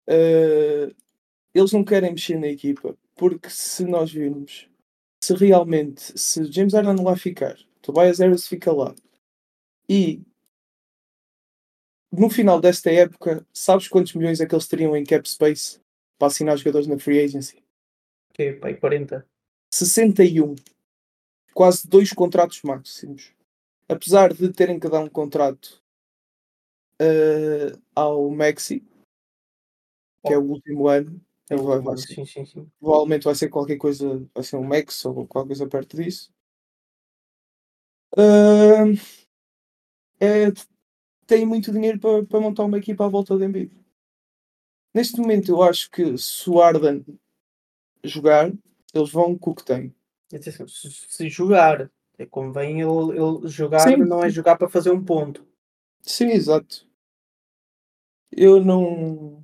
uh, eles não querem mexer na equipa. Porque se nós virmos, se realmente, se James Harden não vai ficar, Tobias Harris fica lá. E no final desta época, sabes quantos milhões é que eles teriam em cap space para assinar jogadores na free agency? Que pai, 40. 61. Quase dois contratos máximos. Apesar de terem que dar um contrato uh, ao Maxi, que é o último ano, o vai, vai sim, sim, sim. provavelmente vai ser qualquer coisa, vai ser um Max ou qualquer coisa perto disso. Uh, é, tem muito dinheiro para, para montar uma equipa à volta de Embiid. Neste momento, eu acho que se o Arden jogar, eles vão com o que têm. Se, se jogar, é convém ele, ele jogar, Sim. não é jogar para fazer um ponto. Sim, exato. Eu não.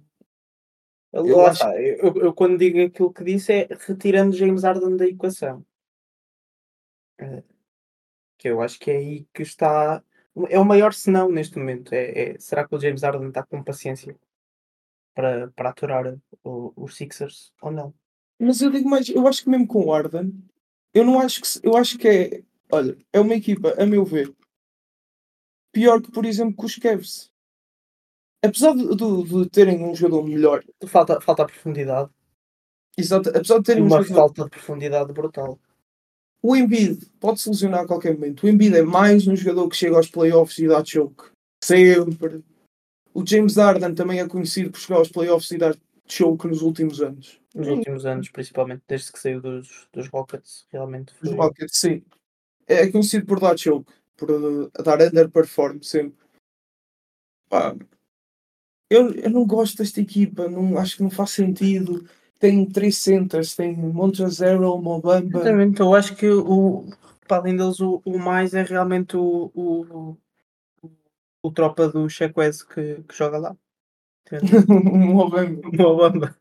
Eu, eu, acho... eu, eu, quando digo aquilo que disse é retirando James Harden da equação. É, que eu acho que é aí que está é o maior senão neste momento. É, é, será que o James Harden está com paciência para, para aturar o, os Sixers ou não? Mas eu digo mais, eu acho que mesmo com o Harden, eu não acho que eu acho que é, olha, é uma equipa, a meu ver, pior que, por exemplo, com os Cavs. Apesar de, de, de terem um jogador melhor. Falta, falta a profundidade. Exato, apesar de terem uma um jogador... falta de profundidade brutal. O Embiid pode se lesionar a qualquer momento. O Embiid é mais um jogador que chega aos playoffs e dá choke. Sempre. O James Harden também é conhecido por chegar aos playoffs e dar choke nos últimos anos. Nos últimos anos, principalmente desde que saiu dos, dos Rockets, realmente foi. Os Rockets, sim. É conhecido por dar choke, por uh, dar underperform sempre. Pá, eu, eu não gosto desta equipa, não, acho que não faz sentido tem três centers, tem Montrezl, Mobamba. Exatamente, eu acho que o, para além deles, o, o mais é realmente o, o, o, tropa do Chequez que, que joga lá. Mobamba. Mobamba.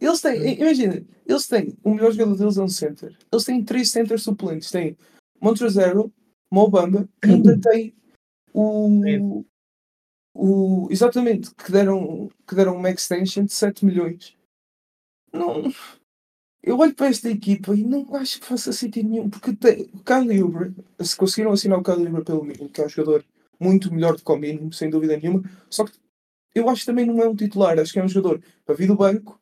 Eles têm, imagina, eles têm, o melhor jogador deles é um center. Eles têm três centers suplentes. Tem Montrezl, Mobamba e ainda tem o, o. Exatamente, que deram, que deram uma extension de 7 milhões não. Eu olho para esta equipa e não acho que faça sentido nenhum, porque tem, o Kyle Uber, se conseguiram assinar o Kyle Uber pelo mínimo, que é um jogador muito melhor do que o mínimo, sem dúvida nenhuma, só que eu acho que também não é um titular, acho que é um jogador para vir do banco,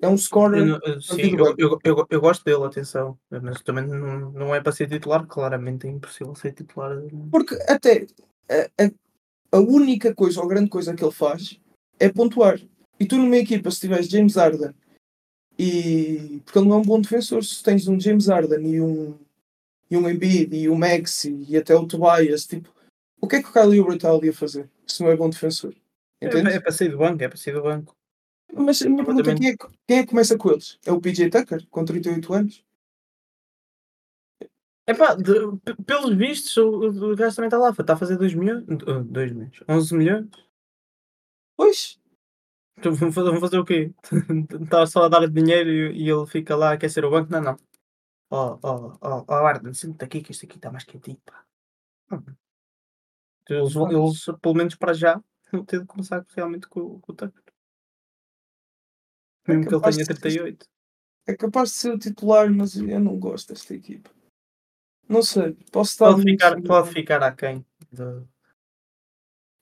é um scorer. Eu, sim, eu, eu, eu, eu, gosto dele, atenção, mas também não, não é para ser titular, claramente é impossível ser titular. Porque até a, a, a única coisa, ou a grande coisa que ele faz é pontuar. E tu numa equipa, se tiveres James Harden e porque ele não é um bom defensor. Se tens um James Harden e um, e um Embiid e um Maxi e até o Tobias, tipo, o que é que o Kyle Oubre está ali a fazer se não é bom defensor? É, é, para sair do banco, é para sair do banco. Mas a minha pergunta é quem é, que- quem é que começa com eles? É o PJ Tucker, com 38 anos? De- pe- pelos vistos, o, o gajo também está lá. Está a fazer 2 milhões. 2 milhões. 11 milhões. Pois, Então Vão fazer, vão fazer o quê? Está só a dar dinheiro e, e ele fica lá a aquecer o banco? Não, não. Ó, ó, ó, ó, Arden, senta aqui que isto aqui está mais quentinho, pá. Hum. Eles, eles, pelo menos para já, vão ter de começar realmente com, com o Tucker. É Mesmo que ele tenha de ser- 38. é capaz de ser o titular, mas eu não gosto desta equipa. Não sei, posso estar. Pode ficar, pode ficar aquém. De...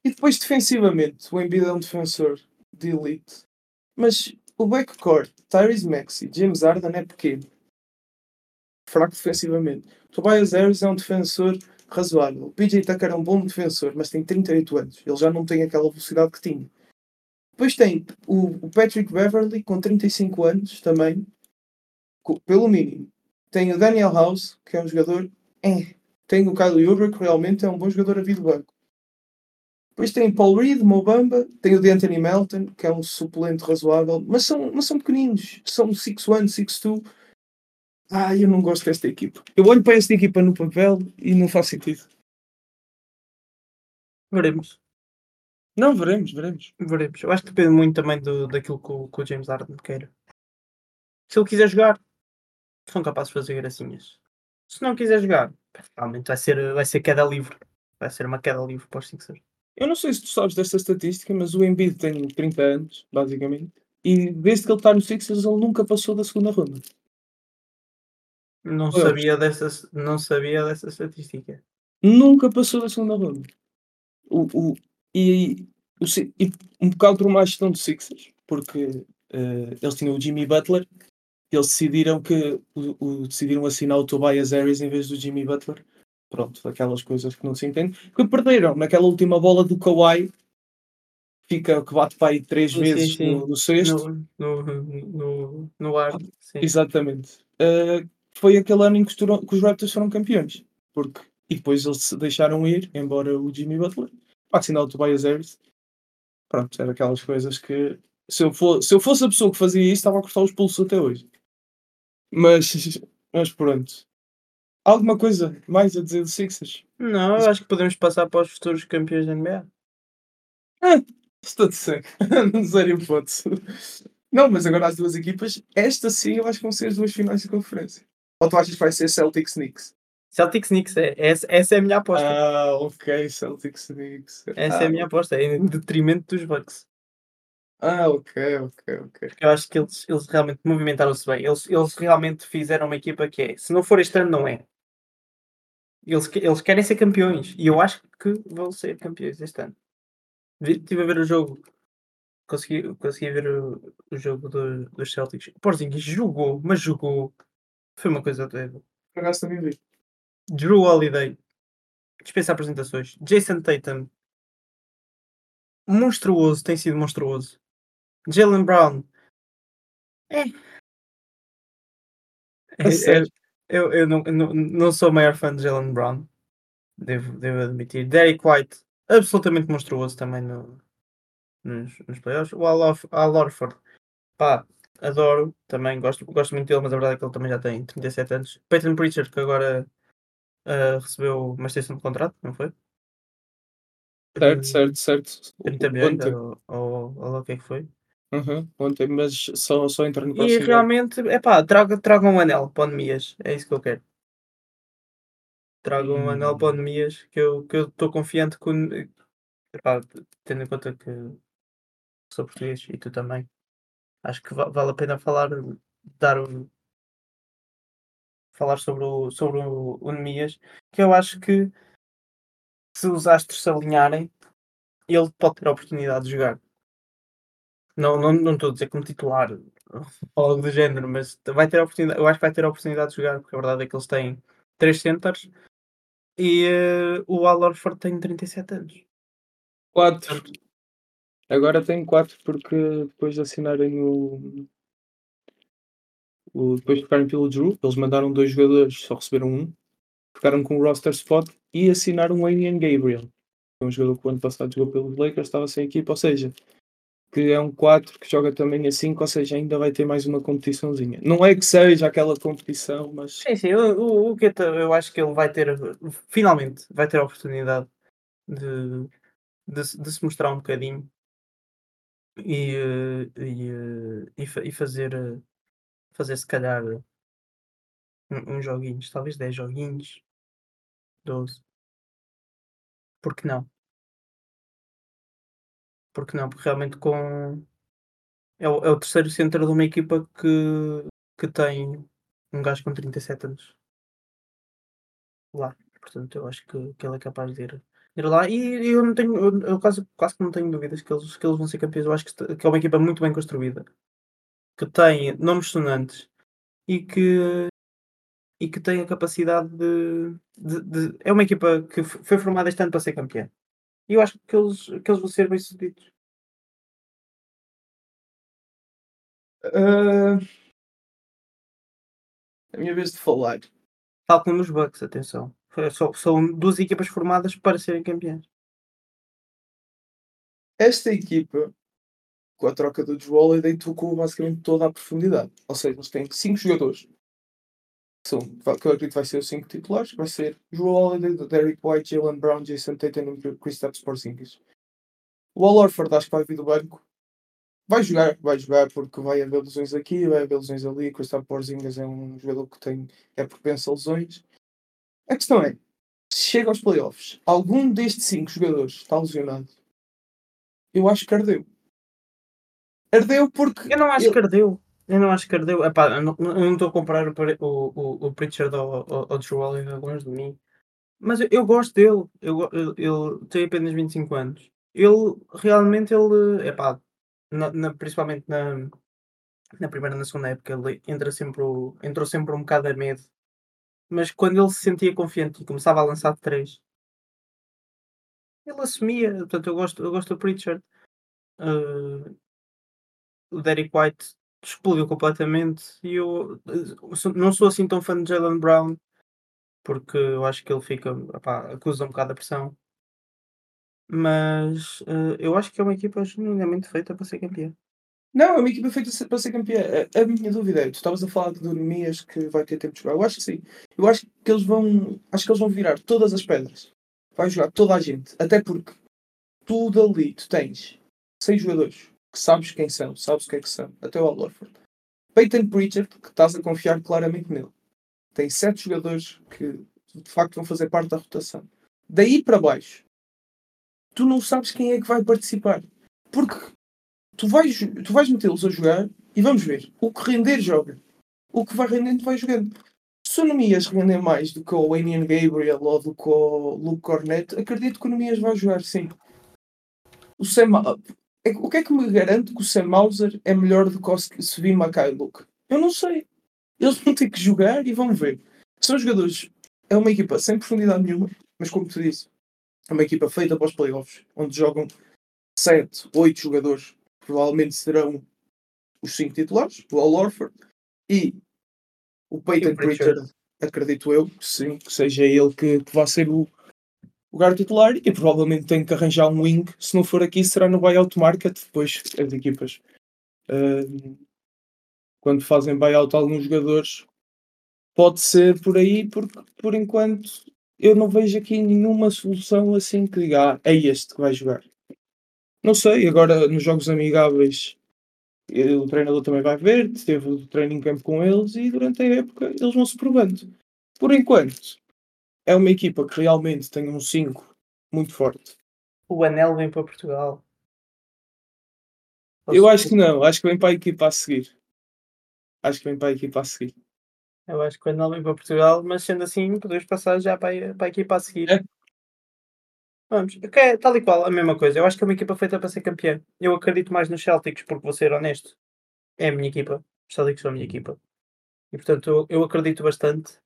E depois defensivamente, o Embiid é um defensor de elite. Mas o backcourt, Tyrese Maxey, James Harden é pequeno. Fraco defensivamente. Tobias Harris é um defensor razoável. O PJ Tucker é um bom defensor, mas tem 38 anos. Ele já não tem aquela velocidade que tinha. Depois tem o, Patrick Beverly com 35 anos também, pelo mínimo. Tem o Daniel House, que é um jogador. É. Tem o Kyle Oubre, que realmente é um bom jogador a vir do banco. Depois tem Paul Reed, Mobamba, tem o de Anthony Melton, que é um suplente razoável, mas são, mas são pequeninos, são 6'1, 6'2. Ah, eu não gosto desta equipa. Eu olho para esta equipa no papel e não faz sentido. Veremos. Não, veremos, veremos. Veremos. Eu acho que depende muito também do, daquilo que o, que o James Harden queira. Se ele quiser jogar, são capazes de fazer gracinhas. Se não quiser jogar, realmente vai ser, vai ser queda livre. Vai ser uma queda livre para os Sixers. Eu não sei se tu sabes desta estatística, mas o Embiid tem 30 anos, basicamente, e desde que ele está no Sixers ele nunca passou da segunda ronda. Não Eu sabia, dessa, não sabia dessa estatística. Nunca passou da segunda ronda. O, o, e, o, e um bocado por uma gestão do Sixers, porque eh, eles tinham o Jimmy Butler, eles decidiram que o, o- decidiram assinar o Tobias Harris em vez do Jimmy Butler. Pronto, aquelas coisas que não se entendem. Que perderam naquela última bola do Kawhi, fica, que bate para aí três Sim, sim, vezes sim. No, no sexto. No, no, no, no ar. Sim. Exatamente. Uh, foi aquele ano em que os, que os Raptors foram campeões. Porque, e depois eles se deixaram ir, embora o Jimmy Butler, para assinar o Tobias Harris. Pronto, era aquelas coisas que se eu, for, se eu fosse a pessoa que fazia isso, estava a cortar os pulsos até hoje. Mas, mas pronto. Alguma coisa mais a dizer do Sixers? Não, eu acho que podemos passar para os futuros campeões da NBA. Estou de seco. não zero hipótese. Não, mas agora as duas equipas, esta sim eu acho que vão ser as duas finais de conferência. Ou tu achas que vai ser Celtics Knicks? Celtics Knicks, é, essa, essa é a minha aposta. Ah, ok, Celtics Knicks. essa ah, é a minha aposta, é em detrimento dos Bucks. Ah, ok, ok, ok. Porque eu acho que eles, eles realmente movimentaram-se bem. Eles, eles realmente fizeram uma equipa que é, se não for este ano, não é. Eles, eles querem ser campeões. E eu acho que vão ser campeões este ano. Estive a ver o jogo. Consegui, consegui ver o, o jogo do- dos Celtics. O Porzingis jogou, mas jogou. Foi uma coisa doida. Por acaso também vi. Drew Holiday. Dispensa apresentações. Jason Tatum. Monstruoso, tem sido monstruoso. Jalen Brown. É. É- é- eu eu não, não, não sou o maior fã de Jalen Brown. Devo, devo admitir. Derek White. Absolutamente monstruoso também no, nos, nos playoffs. O Al, Orf- Al Horford. Pá, adoro. Também gosto, gosto muito dele, mas a verdade é que ele também já tem 37 anos. Peyton Pritchard, que agora ah, recebeu uma extensão de contrato, não foi? Certo, certo, certo. 30 milhões, Ontem, ou, ou, ou o que é que foi. Uhum, ontem, mas só, só entra no E próximo ano. realmente, é pá, traga, traga um anel para o Nemias. É isso que eu quero. Traga um anel para o Hum. Que eu que eu estou confiante que o Ne- epá, tendo em conta que sou português e tu também. Acho que va- vale a pena falar, dar falar sobre o, sobre o, o Nemias, que eu acho que se os astros se alinharem, ele pode ter a oportunidade de jogar. Não, não, não estou a dizer como titular ou algo do género, mas vai ter a oportunidade, eu acho que vai ter a oportunidade de jogar, porque a verdade é que eles têm 3 centers e eh, o Al Horford tem 37 anos. Quatro. Agora tem quatro porque depois de assinarem o, o depois de ficarem pelo Drew, eles mandaram dois jogadores, só receberam um, ficaram com o roster spot e assinaram o Ian Gabriel. é um jogador que o ano passado jogou pelos Lakers, estava sem equipa, ou seja, que é um 4 que joga também a 5, ou seja, ainda vai ter mais uma competiçãozinha. Não é que seja aquela competição, mas. Sim, sim, o, o, o eu acho que ele vai ter, finalmente, vai ter a oportunidade de, de, de se mostrar um bocadinho e, eh, e, eh, e, fa- fazer, eh, fazer se calhar uns joguinhos, talvez 10 joguinhos, 12. Por que não? Porque não? Porque realmente com. É o, é o terceiro centro de uma equipa que, que tem um gajo com 37 anos lá. Portanto, eu acho que, que ele é capaz de ir, ir lá. E eu não tenho, eu, eu quase, quase que não tenho dúvidas que eles, que eles vão ser campeões. Eu acho que, que é uma equipa muito bem construída, que tem nomes sonantes e que, e que tem a capacidade de, de- de- É uma equipa que foi formada este ano para ser campeã. E eu acho que eles, que eles vão ser bem sucedidos. Ah, é a minha vez de falar. Tal como os Bucks, atenção. Só, são duas equipas formadas para serem campeãs. Esta equipa, com a troca do Drew Holiday, tocou basicamente toda a profundidade. Ou seja, eles têm 5 jogadores. Que, são, que eu acredito vai ser os 5 titulares. Vai ser Drew Holiday, Derek White, Jalen Brown, Jason Tatum e Kristaps Porzingis. O Al Horford acho que vai vir do banco. Vai jogar, vai jogar porque vai haver lesões aqui, vai haver lesões ali. Kristaps Porzingis é um jogador que tem, é propenso a lesões. A questão é, se chega aos playoffs, algum destes 5 jogadores está lesionado, eu acho que ardeu. Ardeu porque. Eu não acho ele- que ardeu. Eu não acho que ardeu. Epá, eu não estou a comparar o, o, o, Pritchard ao, ao, ao Drew Holiday longe de mim. Mas eu, eu gosto dele. Eu, eu, ele tem apenas 25 anos. Ele realmente ele. Epá, na, na, principalmente na, na primeira e na segunda época, ele entra sempre entrou sempre um bocado a medo. Mas quando ele se sentia confiante e começava a lançar de 3, ele assumia. Portanto, eu gosto, eu gosto do Pritchard. Uh, o Derek White explodiu completamente e eu eh, não sou assim tão fã de Jalen Brown porque eu acho que ele fica epá, acusa um bocado a pressão mas eh, eu acho que é uma equipa genuinamente feita para ser campeã Não, é uma equipa feita para ser campeã. A, a minha dúvida é, tu estavas a falar de Dormias que vai ter tempo de jogar. Eu acho que sim. Eu acho que eles vão. Acho que eles vão virar todas as pedras. Vai jogar toda a gente. Até porque tudo ali, tu tens seis jogadores que sabes quem são, sabes o que é que são, até o Al Horford. Peyton Pritchard, que estás a confiar claramente nele. Tem sete jogadores que de facto vão fazer parte da rotação. Daí para baixo, tu não sabes quem é que vai participar. Porque tu vais, tu vais metê-los a jogar e vamos ver. O que render, joga. O que vai rendendo, vai jogando. Se o Nemias render mais do que o Wayne Gabriel ou do que o Luke Cornette, acredito que o Nemias vai jogar, sim. O Sam, é o que é que me garante que o Sam Mauser é melhor do que o Svin Mackay Luke? Eu não sei. Eles vão ter que jogar e vão ver. São jogadores. É uma equipa sem profundidade nenhuma, mas como te disse, é uma equipa feita para os playoffs, onde jogam 7, 8 jogadores. Provavelmente serão os 5 titulares, o Al Horford e o Peyton E o Pritchard. Pritchard, acredito eu, que sim, que seja ele que, que vá ser o, o lugar titular e provavelmente tem que arranjar um wing. Se não for aqui, será no buyout market. Depois as equipas, ah, quando fazem buyout alguns jogadores, pode ser por aí, porque por enquanto eu não vejo aqui nenhuma solução assim que diga, ah, é este que vai jogar. Não sei, agora nos jogos amigáveis eh, o treinador também vai ver, teve o training camp com eles e durante a época eles vão se provando. Por enquanto, é uma equipa que realmente tem um 5 muito forte. o Anel vem para Portugal Eu acho que não, acho que vem para a equipa a seguir. Acho que vem para a equipa a seguir. eu acho que o Anel vem para Portugal mas sendo assim podemos passar já para, a- para a equipa a seguir É. Vamos, que é tal e qual a mesma coisa. Eu acho que é uma equipa feita para ser campeã. Eu acredito mais nos Celtics, porque vou ser honesto. É a minha equipa. Os Celtics são a minha equipa. E portanto eu, eu acredito bastante.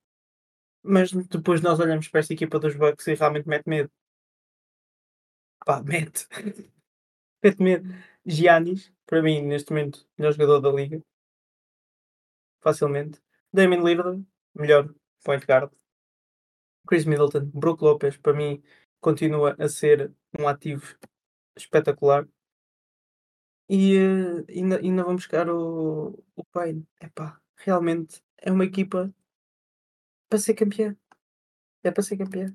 Mas depois nós olhamos para esta equipa dos Bucks e realmente mete medo. Pá, mete. mete medo. Giannis, para mim, neste momento, melhor jogador da liga. Facilmente. Damon Lillard, melhor point guard. Chris Middleton, Brook Lopez, para mim, continua a ser um ativo espetacular. E, eh, ainda ainda vão buscar o o Payne. Epá, realmente é uma equipa para ser campeã. É para ser campeã.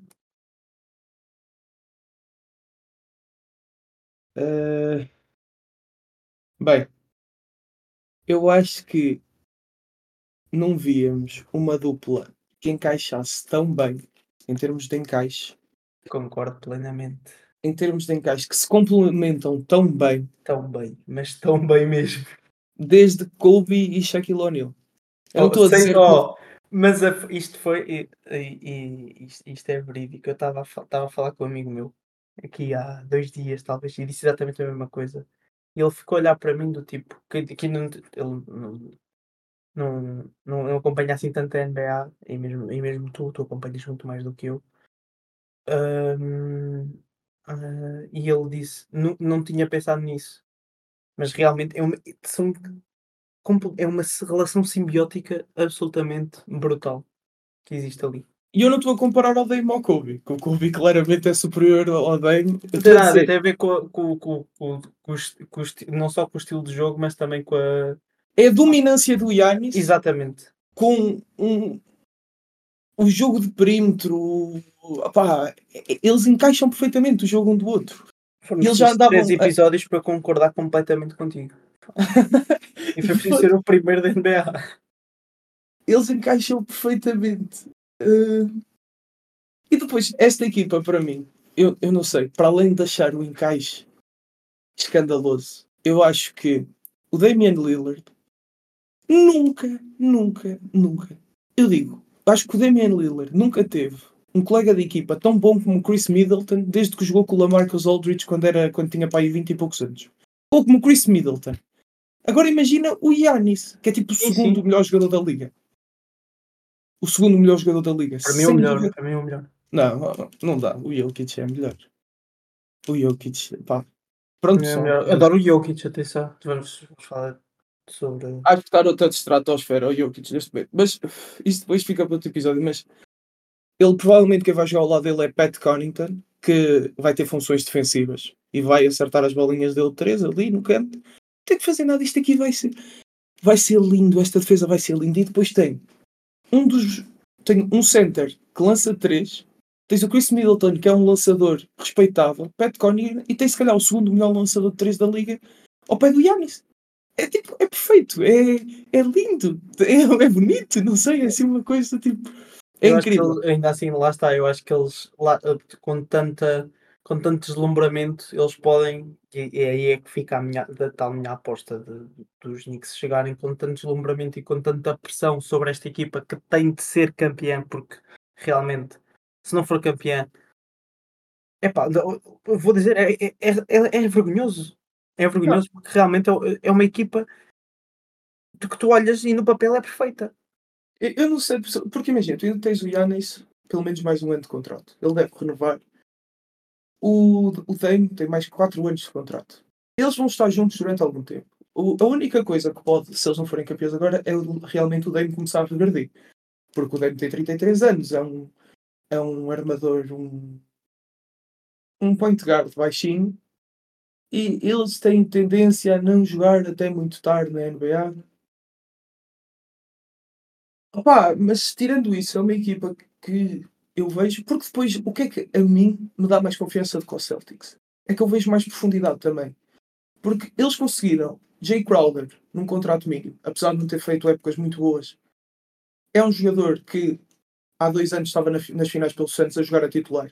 Ah, bem, eu acho que não víamos uma dupla que encaixasse tão bem em termos de encaixe, Concordo plenamente. em termos de encaixe que se complementam tão bem Tão bem, mas tão bem mesmo. desde Kobe e Shaquille O'Neal. Eu Oh, estou a dizer que mas a isto foi e e isto isto é verídico. Eu estava a a falar com um amigo meu, aqui há 2 dias talvez, e disse exatamente a mesma coisa. E ele ficou a olhar para mim do tipo, que que não ele não não não não acompanha assim tanto a NBA, e mesmo e mesmo tu, tu acompanhas muito mais do que eu. Ah, e ele disse: "Não não tinha pensado nisso", mas realmente é uma são é uma relação simbiótica absolutamente brutal que existe ali. E eu não estou a comparar o Dame ao Kobe, que o Kobe claramente é superior ao Dame. Não estou tem a nada, dizer, tem a ver com a com com com com o não só com o estilo de jogo, mas também com a é a dominância do Giannis exatamente. com um o jogo de perímetro, opá, e eles encaixam perfeitamente o jogo um do outro. Foram eles já precisos 3 andavam a episódios para concordar completamente contigo. E foi preciso ser o primeiro da NBA. eles encaixam perfeitamente. Hã, e depois, esta equipa para mim, eu eu não sei, para além de achar o encaixe escandaloso, eu acho que o Damian Lillard nunca, nunca, nunca, eu digo, acho que o Damian Lillard nunca teve um colega de equipa tão bom como o Chris Middleton desde que jogou com o LaMarcus Aldridge quando era quando tinha para aí 20 e poucos anos. Ou como o Chris Middleton. Agora imagina o Giannis, que é tipo o Sim, segundo sim. melhor jogador da liga. O segundo melhor jogador da liga. Para mim é o melhor, dúvida. para mim é o melhor. Não, não, não dá. O Jokic é melhor. O Jokic, pá. Pronto, é só. melhor. Adoro o Jokic, atenção, vamos falar sobre Acho que está noutra estratosfera o Jokic neste momento. Mas isso depois fica para outro episódio. Mas ele provavelmente quem vai jogar ao lado dele é Pat Connaughton, que vai ter funções defensivas e vai acertar as bolinhas dele três ali no canto. Não tem que fazer nada. Isto aqui vai ser, vai ser lindo. Esta defesa vai ser linda. E depois tem um dos. Tem um center que lança três. Tens o Chris Middleton, que é um lançador respeitável, Pat Connaughton, e tens se calhar o segundo melhor lançador de três da liga ao pé do Giannis. É tipo, é perfeito, é, é lindo, é, é bonito, não sei, é assim uma coisa tipo. É Eu incrível. eles- ainda assim, lá está, eu acho que eles lá, eh, com tanta com tanto deslumbramento, eles podem, e, e aí é que fica a minha, da tal minha aposta de, dos Knicks chegarem com tanto deslumbramento e com tanta pressão sobre esta equipa que tem de ser campeã, porque realmente, se não for campeã, não, eu vou dizer, é, é, é, é- é vergonhoso. É vergonhoso porque realmente é, é uma equipa de que tu olhas e no papel é perfeita. Eu, não sei, porque imagina, tu ainda tens o Giannis pelo menos mais um ano de contrato. Ele deve renovar. O, o Dame tem mais 4 anos de contrato. Eles vão estar juntos durante algum tempo. O- a única coisa que pode, se eles não forem campeões agora, é o- realmente o Dame começar a regredir. Porque o Dame tem 33 anos, é um, é um armador, um, um point guard baixinho. E eles têm tendência a não jogar até muito tarde na NBA. Opa, mas tirando isso, é uma equipa que eu vejo, porque depois o que é que a mim me dá mais confiança do que o Celtics? É que eu vejo mais profundidade também. Porque eles conseguiram Jay Crowder num contrato mínimo, apesar de não ter feito épocas muito boas. É um jogador que há dois anos estava nas finais pelo Santos a jogar a titular.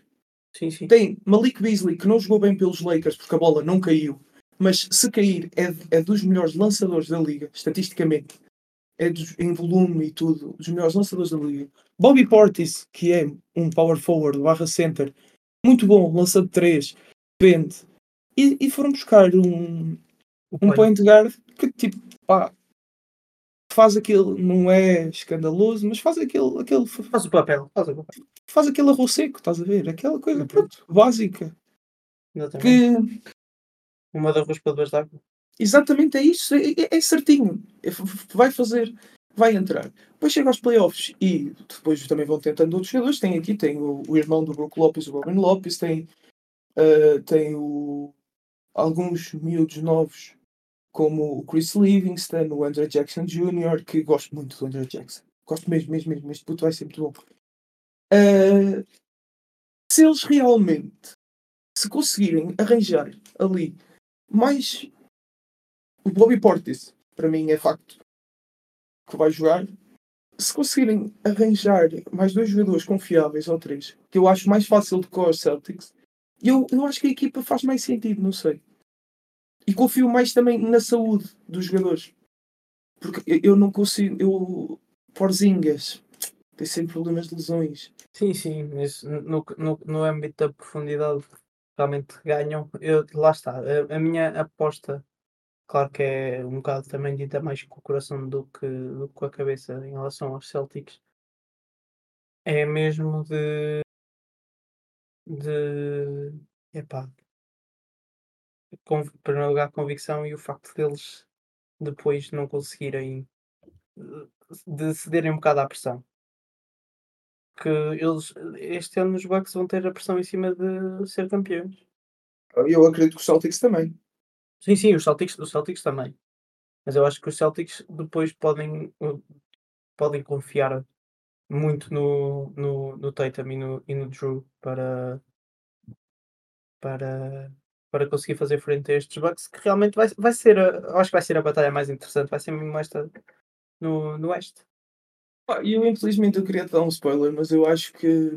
Sim, sim. Tem Malik Beasley, que não jogou bem pelos Lakers porque a bola não caiu, mas se cair é, é dos melhores lançadores da liga, estatisticamente. É dos- em volume e tudo, dos melhores lançadores da liga. Bobby Portis, que é um power forward, barra center, muito bom, lança de 3, vende. E, e foram buscar um, O um point guard que tipo, pá, faz aquele, não é escandaloso, mas faz aquele, aquele Faz o papel, faz o papel. Faz aquele arroz seco, estás a ver? Aquela coisa, Uhum. pronto, básica. Exatamente. Que Uma de arroz para duas de água. exatamente é isso, é, é- é certinho. É vai fazer, vai entrar. Depois chega aos playoffs e depois também vão tentando outros jogadores. Tem aqui, tem o, o irmão do Brook Lopes, o Robin Lopes, tem, ah, tem o, alguns miúdos novos como o Chris Livingston, o Andrew Jackson Jr., que gosto muito do Andrew Jackson. Gosto mesmo, mesmo, mesmo. Este puto vai ser muito bom. Uh, se eles realmente se conseguirem arranjar ali mais o Bobby Portis, para mim é facto que vai jogar. Se conseguirem arranjar mais dois jogadores confiáveis ou três, que eu acho mais fácil do que os Celtics, eu, eu acho que a equipa faz mais sentido, não sei. E confio mais também na saúde dos jogadores. Porque eu não consigo. Eu, Porzingas tem sempre problemas de lesões. Sim, sim, mas no, no, no âmbito da profundidade realmente ganham. Eu, lá está, a, a minha aposta, claro que é um bocado também dita mais com o coração do que, do que com a cabeça em relação aos Celtics, é mesmo de. de. epá. Com, em primeiro lugar, convicção e o facto deles depois não conseguirem. de cederem um bocado à pressão que eles este ano os Bucks vão ter a pressão em cima de ser campeões. Eu acredito que os Celtics também. Sim, sim, os Celtics, os Celtics também. Mas eu acho que os Celtics depois podem, podem confiar muito no, no, no Tatum e no, e no Drew para, para, para conseguir fazer frente a estes Bucks, que realmente vai, vai ser, a, acho que vai ser a batalha mais interessante, vai ser mesmo esta no, no Oeste. Eu, infelizmente, eu queria dar um spoiler, mas eu acho que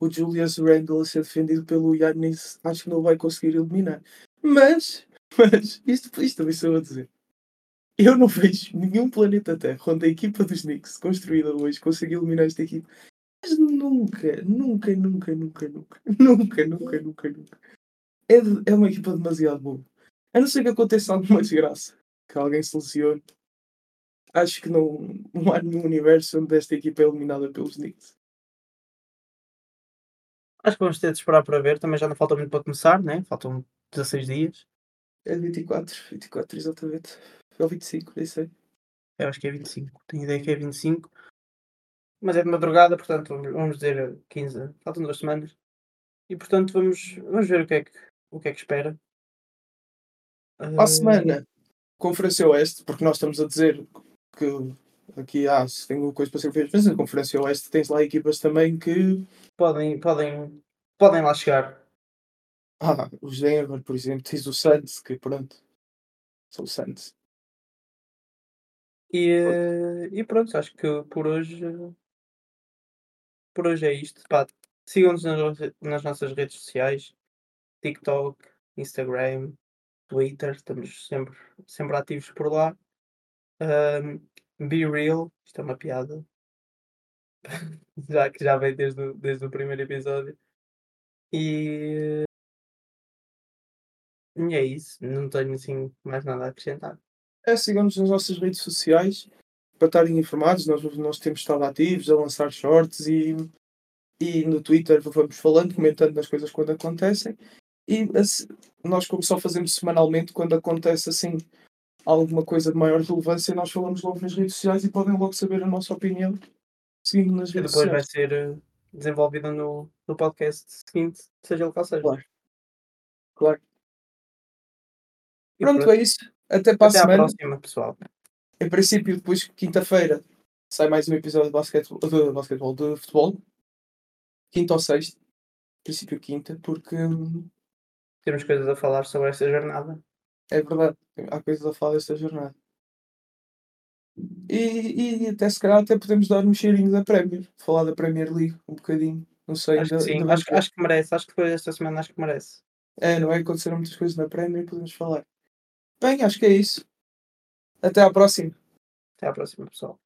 o Julius Randle a ser defendido pelo Yannis, acho que não vai conseguir eliminar. Mas, mas, isto, isto também sou a dizer. Eu não vejo nenhum planeta Terra onde a equipa dos Knicks, construída hoje, consiga eliminar esta equipa. Mas nunca, nunca, nunca, nunca, nunca, nunca, nunca, nunca, nunca. É, de, é uma equipa demasiado boa. A não ser que aconteça alguma desgraça, que alguém se lesione, acho que não, não há nenhum universo onde esta equipa é eliminada pelos Knicks. Acho que vamos ter de esperar para ver. Também já não falta muito para começar, né? Faltam 16 dias. É 24, 24 exatamente. Ou 25, nem sei. Eu acho que é 25. Tenho ideia que é 25. Mas é de madrugada, portanto, vamos dizer 15. Faltam duas semanas. E portanto, vamos, vamos ver o que é que, o que, é que espera. Para a semana, Conferência Oeste, porque nós estamos a dizer que aqui há, se tem alguma coisa para ser feita, mas na Conferência Oeste tens lá equipas também que podem, podem, podem lá chegar. Ah, os Denver, por exemplo, tens o Santos, que pronto, são o Santos. E, eh, e pronto, acho que por hoje por hoje é isto. sigam-nos nas, nas nossas redes sociais, TikTok, Instagram, Twitter, estamos sempre, sempre ativos por lá. Um, Be Real, isto é uma piada. já que já vem desde o, desde o primeiro episódio. E, e é isso. Não tenho assim mais nada a acrescentar. É, sigam-nos nas nossas redes sociais para estarem informados. Nós, nós temos estado ativos a lançar shorts e, e no Twitter vamos falando, comentando as coisas quando acontecem. E assim, nós, como só fazemos semanalmente, quando acontece assim alguma coisa de maior relevância, nós falamos logo nas redes sociais e podem logo saber a nossa opinião seguindo nas redes depois sociais. vai ser eh, desenvolvida no, no podcast seguinte, seja o que seja. Claro. Claro. Pronto, pronto, é isso. Até para Até a semana. próxima, pessoal. Em princípio, depois, quinta-feira, sai mais um episódio de basquetebol, de, basquetebol, de futebol. Quinta ou sexta. Em princípio, quinta, porque. Hum, Temos coisas a falar sobre esta jornada. É verdade, há coisas a falar desta jornada. E, e até se calhar até podemos dar um cheirinho da Premier, falar da Premier League um bocadinho. Não sei. Acho que sim, acho, acho que merece, acho que depois desta semana acho que merece. É, não é? Aconteceram muitas coisas na Premier e podemos falar. Bem, acho que é isso. Até à próxima. Até à próxima, pessoal.